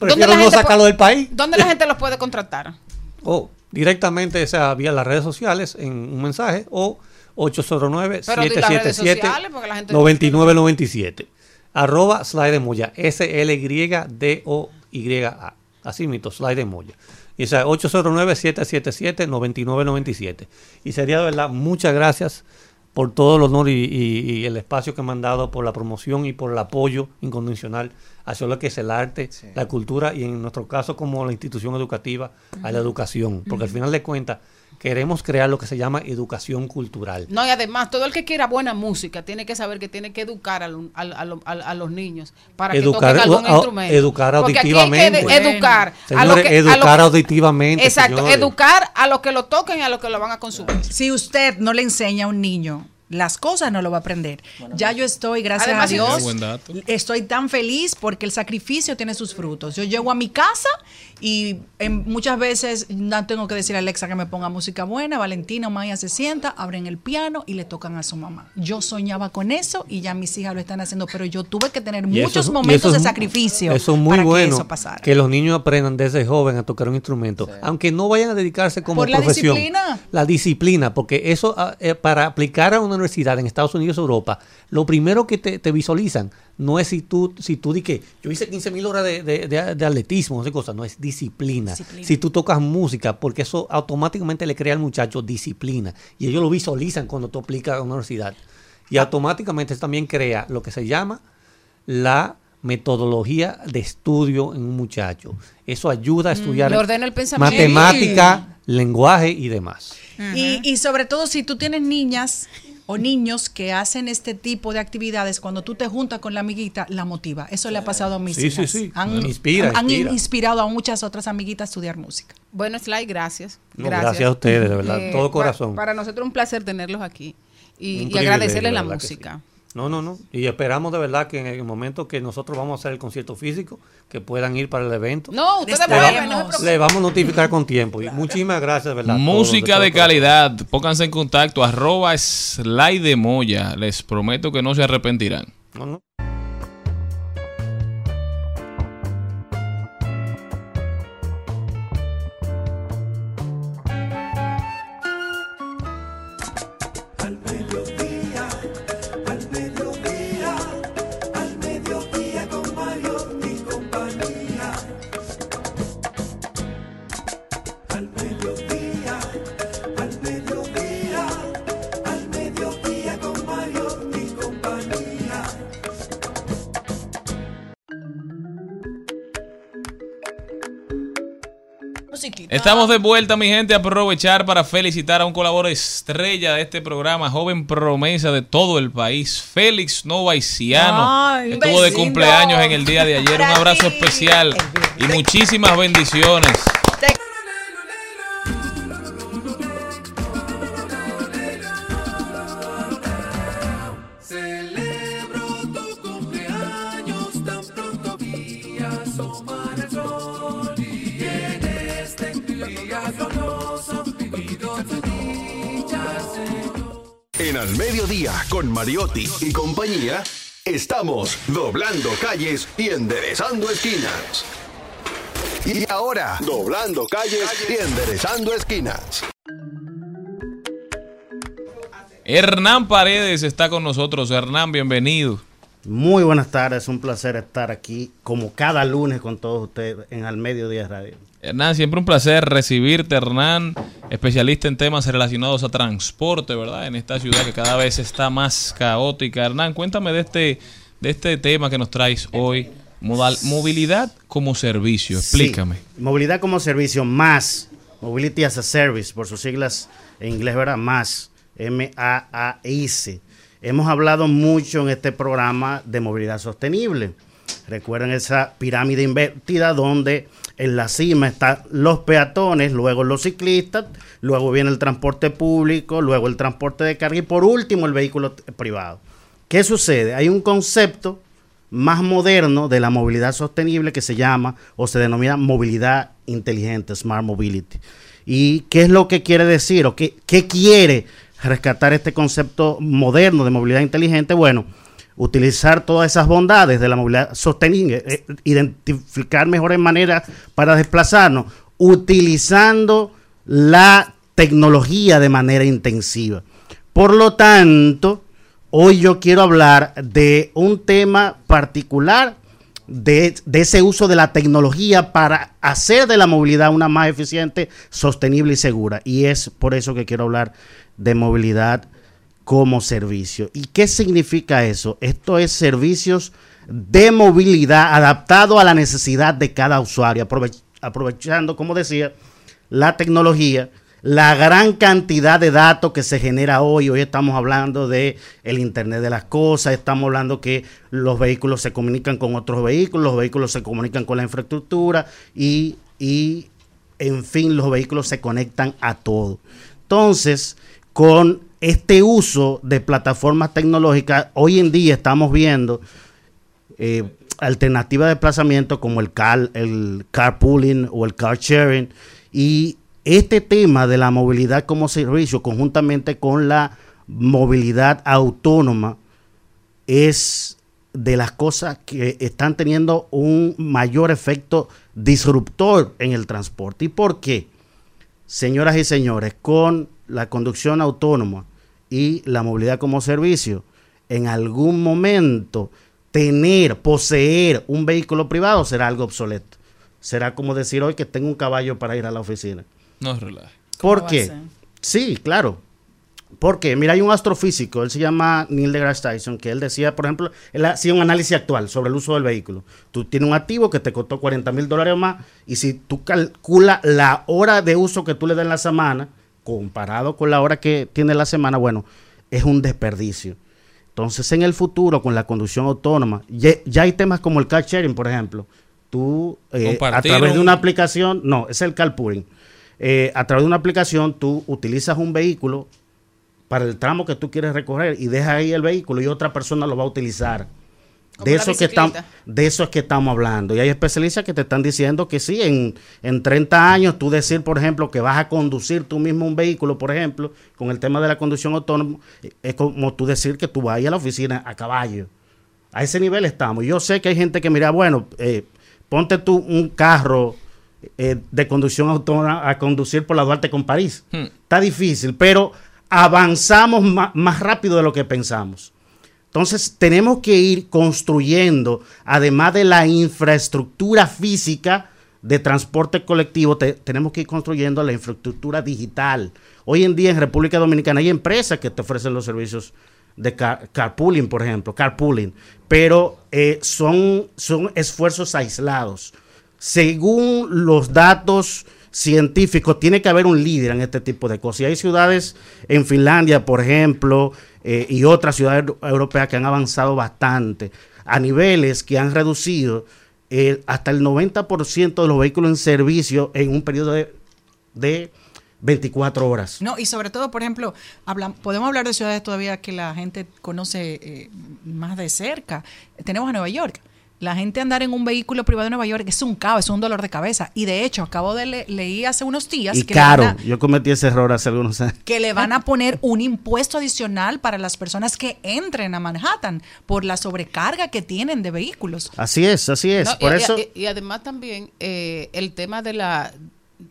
¿Dónde Prefiero la no gente sacarlo del país. ¿Dónde la gente los puede contratar? O directamente, o sea, vía las redes sociales en un mensaje o 809 Pero di las redes 777 sociales, porque la gente- 9997 arroba slide de moya S L Y D O Y A así mito slide de moya y o sea 809 777 9997 y sería de verdad muchas gracias por todo el honor y, y- y el espacio que me han dado por la promoción y por el apoyo incondicional hacia lo que es el arte, la cultura y en nuestro caso como la institución educativa a la educación, porque al final de cuentas queremos crear lo que se llama educación cultural. No, y además, todo el que quiera buena música tiene que saber que tiene que educar a, lo- a- a lo- a- a los niños para Educar- que toquen algún a- instrumento. educar Porque aquí hay auditivamente. que educar a Señores, lo que, a lo educar auditivamente. Exacto, señores. educar a los que lo toquen y a los que lo van a consumir. Si usted no le enseña a un niño las cosas, no lo va a aprender. ya yo estoy, gracias Además, a Dios, estoy tan feliz porque el sacrificio tiene sus frutos. Yo llego a mi casa y em, muchas veces no tengo que decir a Alexa que me ponga música buena. Valentina o Maya se sienta, abren el piano y le tocan a su mamá. Yo soñaba con eso y ya mis hijas lo están haciendo, pero yo tuve que tener Y muchos momentos eso es de sacrificio Eso es muy para bueno. que eso pasara. Que los niños aprendan desde joven a tocar un instrumento, aunque no vayan a dedicarse como Por la profesión. disciplina. La disciplina, porque eso ah, eh, para aplicar a una universidad en Estados Unidos o Europa, lo primero que te, te visualizan no es si tú, si tú di que yo hice 15 mil horas de, de- de- de atletismo, no sé cosa, no es disciplina. Disciplina. Si tú tocas música, porque eso automáticamente le crea al muchacho disciplina. Y ellos lo visualizan cuando tú aplicas a una universidad. Y automáticamente eso también crea lo que se llama la metodología de estudio en un muchacho. Eso ayuda a estudiar ordena el pensamiento. matemática, lenguaje y demás. Y, y sobre todo si tú tienes niñas o niños que hacen este tipo de actividades, cuando tú te juntas con la amiguita, la motiva. Eso le ha pasado a mis Sí, sí, hijas. sí. Han, Inspira, han- han inspira. inspirado a muchas otras amiguitas a estudiar música. Bueno, Sly, gracias. No, gracias a ustedes, de verdad, todo pa- corazón. Para, nosotros un placer tenerlos aquí y, y agradecerles de la música. No, no, no. Y esperamos de verdad que en el momento que nosotros vamos a hacer el concierto físico, que puedan ir para el evento. No, ustedes le, vuelven, va- no se preocupen. le vamos a notificar con tiempo. Y muchísimas gracias, de verdad. Música de calidad. Pónganse en contacto. Arroba slide de Moya. Les prometo que no se arrepentirán. No, no. Estamos de vuelta, mi gente. Aprovechar para felicitar a un colaborador estrella de este programa, joven promesa de todo el país, Félix Novaisiano. Ay, Estuvo de cumpleaños en el día de ayer. Un abrazo especial y muchísimas bendiciones. Al Mediodía, con Mariotti y compañía, estamos doblando calles y enderezando esquinas. Y ahora, doblando calles y enderezando esquinas. Hernán Paredes está con nosotros. Hernán, bienvenido. Muy buenas tardes, un placer estar aquí como cada lunes con todos ustedes en Al Mediodía Radio. Hernán, siempre un placer recibirte, Hernán, especialista en temas relacionados a transporte, ¿verdad? En esta ciudad que cada vez está más caótica. Hernán, cuéntame de este, de este tema que nos traes hoy, modal- movilidad como servicio. Explícame. Sí, movilidad como servicio más, Mobility as a Service, por sus siglas en inglés, ¿verdad? Más, M-A-A-S. Hemos hablado mucho en este programa de movilidad sostenible. Recuerden esa pirámide invertida donde en la cima están los peatones, luego los ciclistas, luego viene el transporte público, luego el transporte de carga y por último el vehículo privado. ¿Qué sucede? Hay un concepto más moderno de la movilidad sostenible que se llama o se denomina movilidad inteligente, Smart Mobility. ¿Y qué es lo que quiere decir o qué, qué quiere rescatar este concepto moderno de movilidad inteligente? Bueno, utilizar todas esas bondades de la movilidad sostenible, eh, identificar mejores maneras para desplazarnos, utilizando la tecnología de manera intensiva. Por lo tanto, hoy yo quiero hablar de un tema particular de, de ese uso de la tecnología para hacer de la movilidad una más eficiente, sostenible y segura. Y es por eso que quiero hablar de movilidad como servicio. ¿Y qué significa eso? Esto es servicios de movilidad adaptado a la necesidad de cada usuario, aprove- aprovechando, como decía, la tecnología, la gran cantidad de datos que se genera hoy. Hoy estamos hablando de el Internet de las cosas, estamos hablando que los vehículos se comunican con otros vehículos, los vehículos se comunican con la infraestructura y, y en fin, los vehículos se conectan a todo. Entonces, con este uso de plataformas tecnológicas, hoy en día estamos viendo eh, alternativas de desplazamiento como el car, el carpooling o el car sharing y este tema de la movilidad como servicio conjuntamente con la movilidad autónoma es de las cosas que están teniendo un mayor efecto disruptor en el transporte. ¿Y por qué? Señoras y señores, con la conducción autónoma y la movilidad como servicio, en algún momento tener, poseer un vehículo privado será algo obsoleto. Será como decir hoy que tengo un caballo para ir a la oficina. No relaje. ¿Por qué? Sí, claro. Porque, mira, hay un astrofísico, él se llama Neil deGrasse Tyson, que él decía, por ejemplo, él hacía un análisis actual sobre el uso del vehículo. Tú tienes un activo que te costó 40 mil dólares o más, y si tú calculas la hora de uso que tú le das en la semana, comparado con la hora que tiene la semana, bueno, es un desperdicio. Entonces, en el futuro, con la conducción autónoma, ya, ya hay temas como el car sharing, por ejemplo. Tú, eh, a través de un- una aplicación, no, es el carpooling. Eh, a través de una aplicación, tú utilizas un vehículo para el tramo que tú quieres recorrer y dejas ahí el vehículo y otra persona lo va a utilizar. De eso, que estamos, bicicleta. de eso es que estamos hablando. Y hay especialistas que te están diciendo que sí, en, en 30 años tú decir, por ejemplo, que vas a conducir tú mismo un vehículo, por ejemplo, con el tema de la conducción autónoma, es como tú decir que tú vas a ir a la oficina a caballo. A ese nivel estamos. Yo sé que hay gente que mira, bueno, eh, ponte tú un carro eh, de conducción autónoma a conducir por la Duarte con París. Hmm. Está difícil, pero avanzamos más rápido de lo que pensamos. Entonces tenemos que ir construyendo, además de la infraestructura física de transporte colectivo, te- tenemos que ir construyendo la infraestructura digital. Hoy en día en República Dominicana hay empresas que te ofrecen los servicios de car- carpooling, por ejemplo, carpooling, pero eh, son, son esfuerzos aislados. Según los datos científicos, tiene que haber un líder en este tipo de cosas. Y hay ciudades en Finlandia, por ejemplo, eh, y otras ciudades eu- europeas que han avanzado bastante a niveles que han reducido eh, hasta el 90% de los vehículos en servicio en un periodo de, de 24 horas. No, y sobre todo, por ejemplo, hablan- podemos hablar de ciudades todavía que la gente conoce eh, más de cerca. Tenemos a Nueva York. La gente andar en un vehículo privado en Nueva York es un caos, es un dolor de cabeza. Y de hecho, acabo de le- leí hace unos días Y que, le van caro. a, Yo cometí ese error hace algunos años. que le van a poner un impuesto adicional para las personas que entren a Manhattan por la sobrecarga que tienen de vehículos. Así es, así es. No, Por y, eso, y- y además también eh, el tema de la,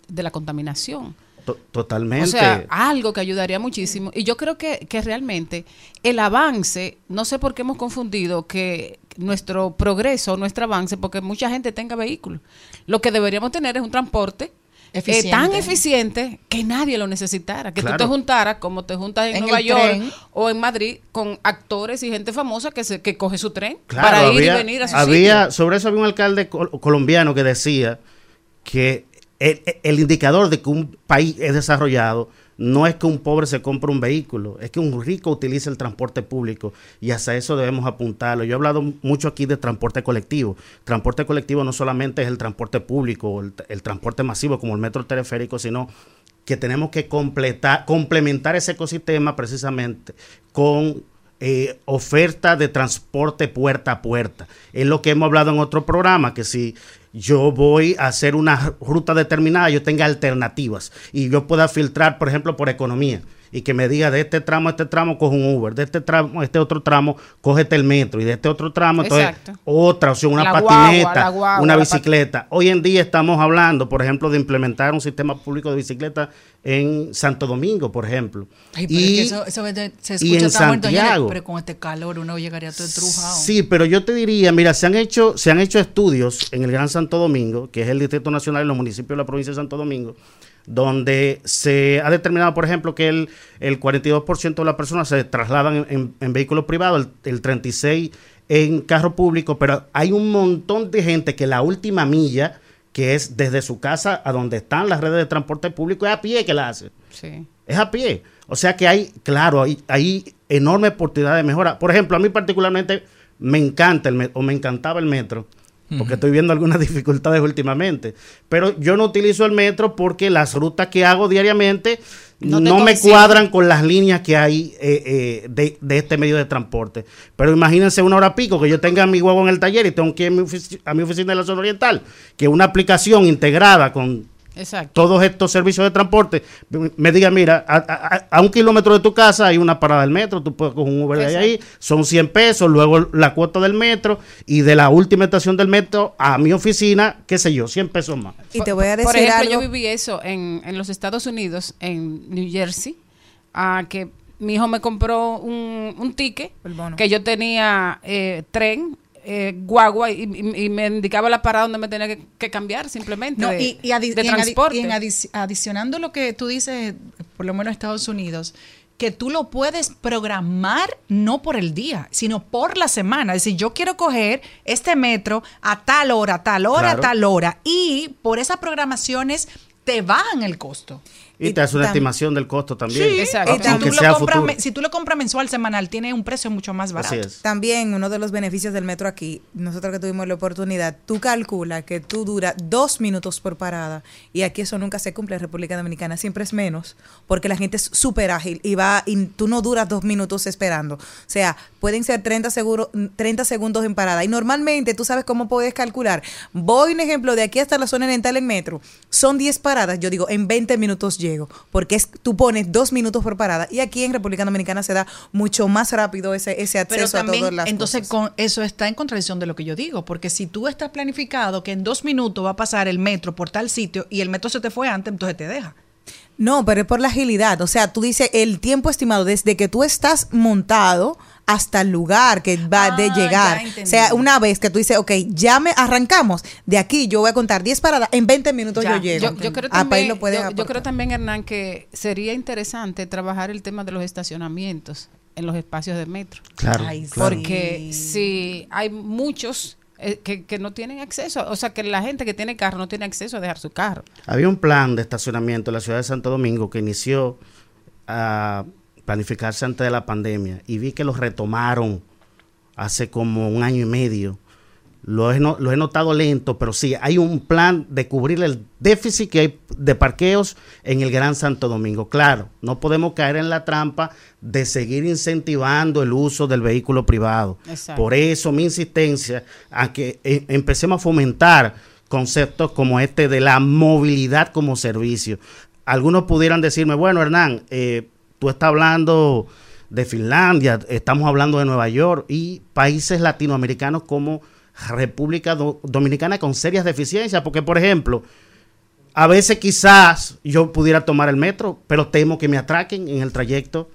de la contaminación. to- totalmente. O sea, algo que ayudaría muchísimo. Y yo creo que, que realmente el avance, no sé por qué hemos confundido que nuestro progreso, nuestro avance, porque mucha gente tenga vehículos. Lo que deberíamos tener es un transporte eh, tan eficiente que nadie lo necesitara. Que tú Claro. te juntaras como te juntas en, En Nueva York tren. o en Madrid con actores y gente famosa que, se, que coge su tren Claro, para ir había- y venir a su había- sitio. Sobre eso había un alcalde col- colombiano que decía que el, el indicador de que un país es desarrollado no es que un pobre se compre un vehículo, es que un rico utilice el transporte público y hacia eso debemos apuntarlo. Yo he hablado mucho aquí de transporte colectivo. Transporte colectivo no solamente es el transporte público, o el, el transporte masivo como el metro teleférico, sino que tenemos que completar, complementar ese ecosistema precisamente con eh, oferta de transporte puerta a puerta. Es lo que hemos hablado en otro programa, que si yo voy a hacer una ruta determinada, yo tenga alternativas y yo pueda filtrar, por ejemplo, por economía y que me diga de este tramo a este tramo coge un Uber, de este tramo a este otro tramo cógete el metro y de este otro tramo entonces Exacto. otra opción, una La patineta, guagua, una bicicleta. Hoy en día estamos hablando, por ejemplo, de implementar un sistema público de bicicleta en Santo Domingo, por ejemplo. Ay, pero es que eso, eso se y escucha en tan bonito, señores, Santiago. pero con este calor uno llegaría todo estrujado. Sí, pero yo te diría, mira, se han hecho, se han hecho estudios en el Gran Santo Domingo, que es el Distrito Nacional de los municipios de la provincia de Santo Domingo, donde se ha determinado, por ejemplo, que el, el 42% de las personas se trasladan en, en- en vehículos privados, el, el 36% en carro público, pero hay un montón de gente que la última milla, que es desde su casa a donde están las redes de transporte público, es a pie que la hace. Sí. Es a pie. O sea que hay, claro, hay, hay enorme oportunidad de mejora. Por ejemplo, a mí particularmente me encanta el metro, o me encantaba el metro, porque estoy viendo algunas dificultades últimamente. Pero yo no utilizo el metro porque las rutas que hago diariamente No me cuadran con las líneas que hay eh, eh, de, de este medio de transporte. Pero imagínense una hora pico que yo tenga mi huevo en el taller y tengo que ir a mi, ofici- a mi oficina de la zona oriental, que una aplicación integrada con Exacto. todos estos servicios de transporte, me diga, mira, a, a- a un kilómetro de tu casa hay una parada del metro, tú puedes coger un Uber de ahí, son 100 pesos, luego la cuota del metro y de la última estación del metro a mi oficina, qué sé yo, 100 pesos más. Y te voy a decir Por ejemplo, algo. yo viví eso en, en los Estados Unidos, en New Jersey, a que mi hijo me compró un, un ticket que yo tenía eh, tren, eh, guagua y, y- y me indicaba la parada donde me tenía que, que cambiar simplemente No, de, y, y adi- de y en adi- transporte. y en adicionando lo que tú dices, por lo menos en Estados Unidos, que tú lo puedes programar no por el día, sino por la semana. Es decir, yo quiero coger este metro a tal hora, a tal hora, Claro. a tal hora. Y por esas programaciones te bajan el costo. Y te hace una esimación del costo también. Sí, y si Aunque tú, sea lo compras, futuro. me- si tú lo compras mensual, semanal, tiene un precio mucho más barato. También uno de los beneficios del metro aquí, nosotros que tuvimos la oportunidad, tú calculas que tú duras dos minutos por parada y aquí eso nunca se cumple en República Dominicana, siempre es menos, porque la gente es súper ágil y va y tú no duras dos minutos esperando. O sea, pueden ser 30, seguro, 30 segundos en parada y normalmente tú sabes cómo puedes calcular. Voy un ejemplo de aquí hasta la zona oriental en metro, son 10 paradas, yo digo, en 20 minutos llego, porque es, tú pones dos minutos por parada y aquí en República Dominicana se da mucho más rápido ese, ese Pero acceso a todas las entonces con eso está en contradicción de lo que yo digo, porque si tú estás planificado que en dos minutos va a pasar el metro por tal sitio y el metro se te fue antes, entonces te deja. No, pero es por la agilidad. O sea, tú dices el tiempo estimado desde que tú estás montado hasta el lugar que va de Ah, llegar. O sea, una vez que tú dices, ok, ya me arrancamos, de aquí yo voy a contar 10 paradas, en 20 minutos Ya, yo llego. Yo, yo creo Ah, ahí también, lo yo- creo también, Hernán, que sería interesante trabajar el tema de los estacionamientos en los espacios de metro. Claro, Ay, claro. Porque si hay muchos eh, que, que no tienen acceso, o sea, que la gente que tiene carro no tiene acceso a dejar su carro. Había un plan de estacionamiento en la ciudad de Santo Domingo que inició a planificarse antes de la pandemia y vi que lo retomaron hace como un año y medio. Lo he, no- lo he notado lento, pero sí, hay un plan de cubrir el déficit que hay de parqueos en el Gran Santo Domingo. Claro, no podemos caer en la trampa de seguir incentivando el uso del vehículo privado. Exacto. Por eso mi insistencia a que eh, empecemos a fomentar conceptos como este de la movilidad como servicio. Algunos pudieran decirme, bueno, Hernán, eh, tú estás hablando de Finlandia, estamos hablando de Nueva York y países latinoamericanos como República Do- Dominicana con serias deficiencias, porque por ejemplo, a veces quizás yo pudiera tomar el metro, pero temo que me atraquen en el trayecto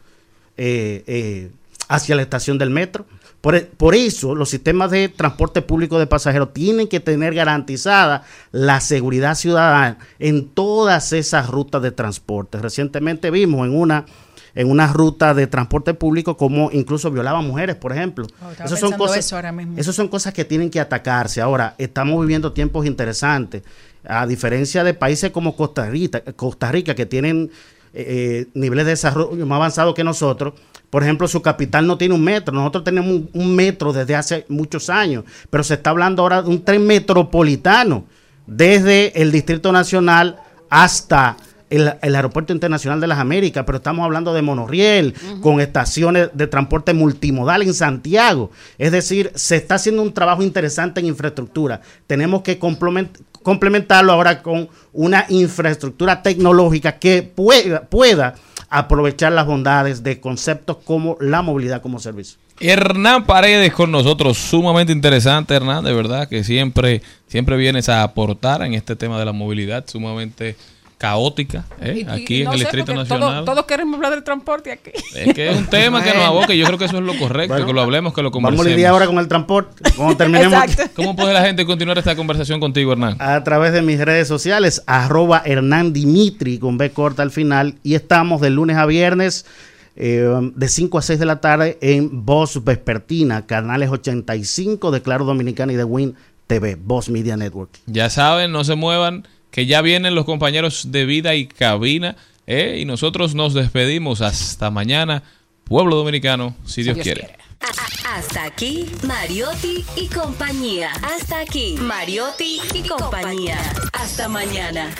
eh, eh, hacia la estación del metro. Por, e- por eso los sistemas de transporte público de pasajeros tienen que tener garantizada la seguridad ciudadana en todas esas rutas de transporte. Recientemente vimos en una en una ruta de transporte público como incluso violaban mujeres, por ejemplo. Oh, Esas son cosas, eso ahora mismo. esas son cosas que tienen que atacarse. Ahora, estamos viviendo tiempos interesantes. A diferencia de países como Costa Rica, Costa Rica que tienen eh, niveles de desarrollo más avanzados que nosotros, por ejemplo, su capital no tiene un metro. Nosotros tenemos un, un metro desde hace muchos años, pero se está hablando ahora de un tren metropolitano desde el Distrito Nacional hasta el, el Aeropuerto Internacional de las Américas, pero estamos hablando de monorriel, con estaciones de transporte multimodal en Santiago. Es decir, se está haciendo un trabajo interesante en infraestructura. Tenemos que complement- complementarlo ahora con una infraestructura tecnológica que pueda, pueda aprovechar las bondades de conceptos como la movilidad como servicio. Hernán Paredes con nosotros, sumamente interesante, Hernán, de verdad que siempre, siempre vienes a aportar en este tema de la movilidad, sumamente caótica, ¿eh? Y- aquí y en no el sé, Distrito todo- Nacional. Todos queremos hablar del transporte aquí. Es que es un tema que nos aboca y yo creo que eso es lo correcto, Bueno, que lo hablemos, que lo Vamos a conversemos. lidiar ahora con el transporte. Cuando terminemos ¿Cómo puede la gente continuar esta conversación contigo, Hernán? a través de mis redes sociales, arroba Hernán Dimitri con B corta al final. Y estamos de lunes a viernes eh, de 5 a 6 de la tarde en Voz Vespertina, canales 85 de Claro Dominicana y de Win TV, Voz Media Network. Ya saben, no se muevan, que ya vienen los compañeros de vida y cabina, ¿eh? y nosotros nos despedimos hasta mañana, pueblo dominicano, si, Dios, quiere. Hasta aquí, Mariotti y compañía. Hasta aquí, Mariotti y compañía. Hasta mañana.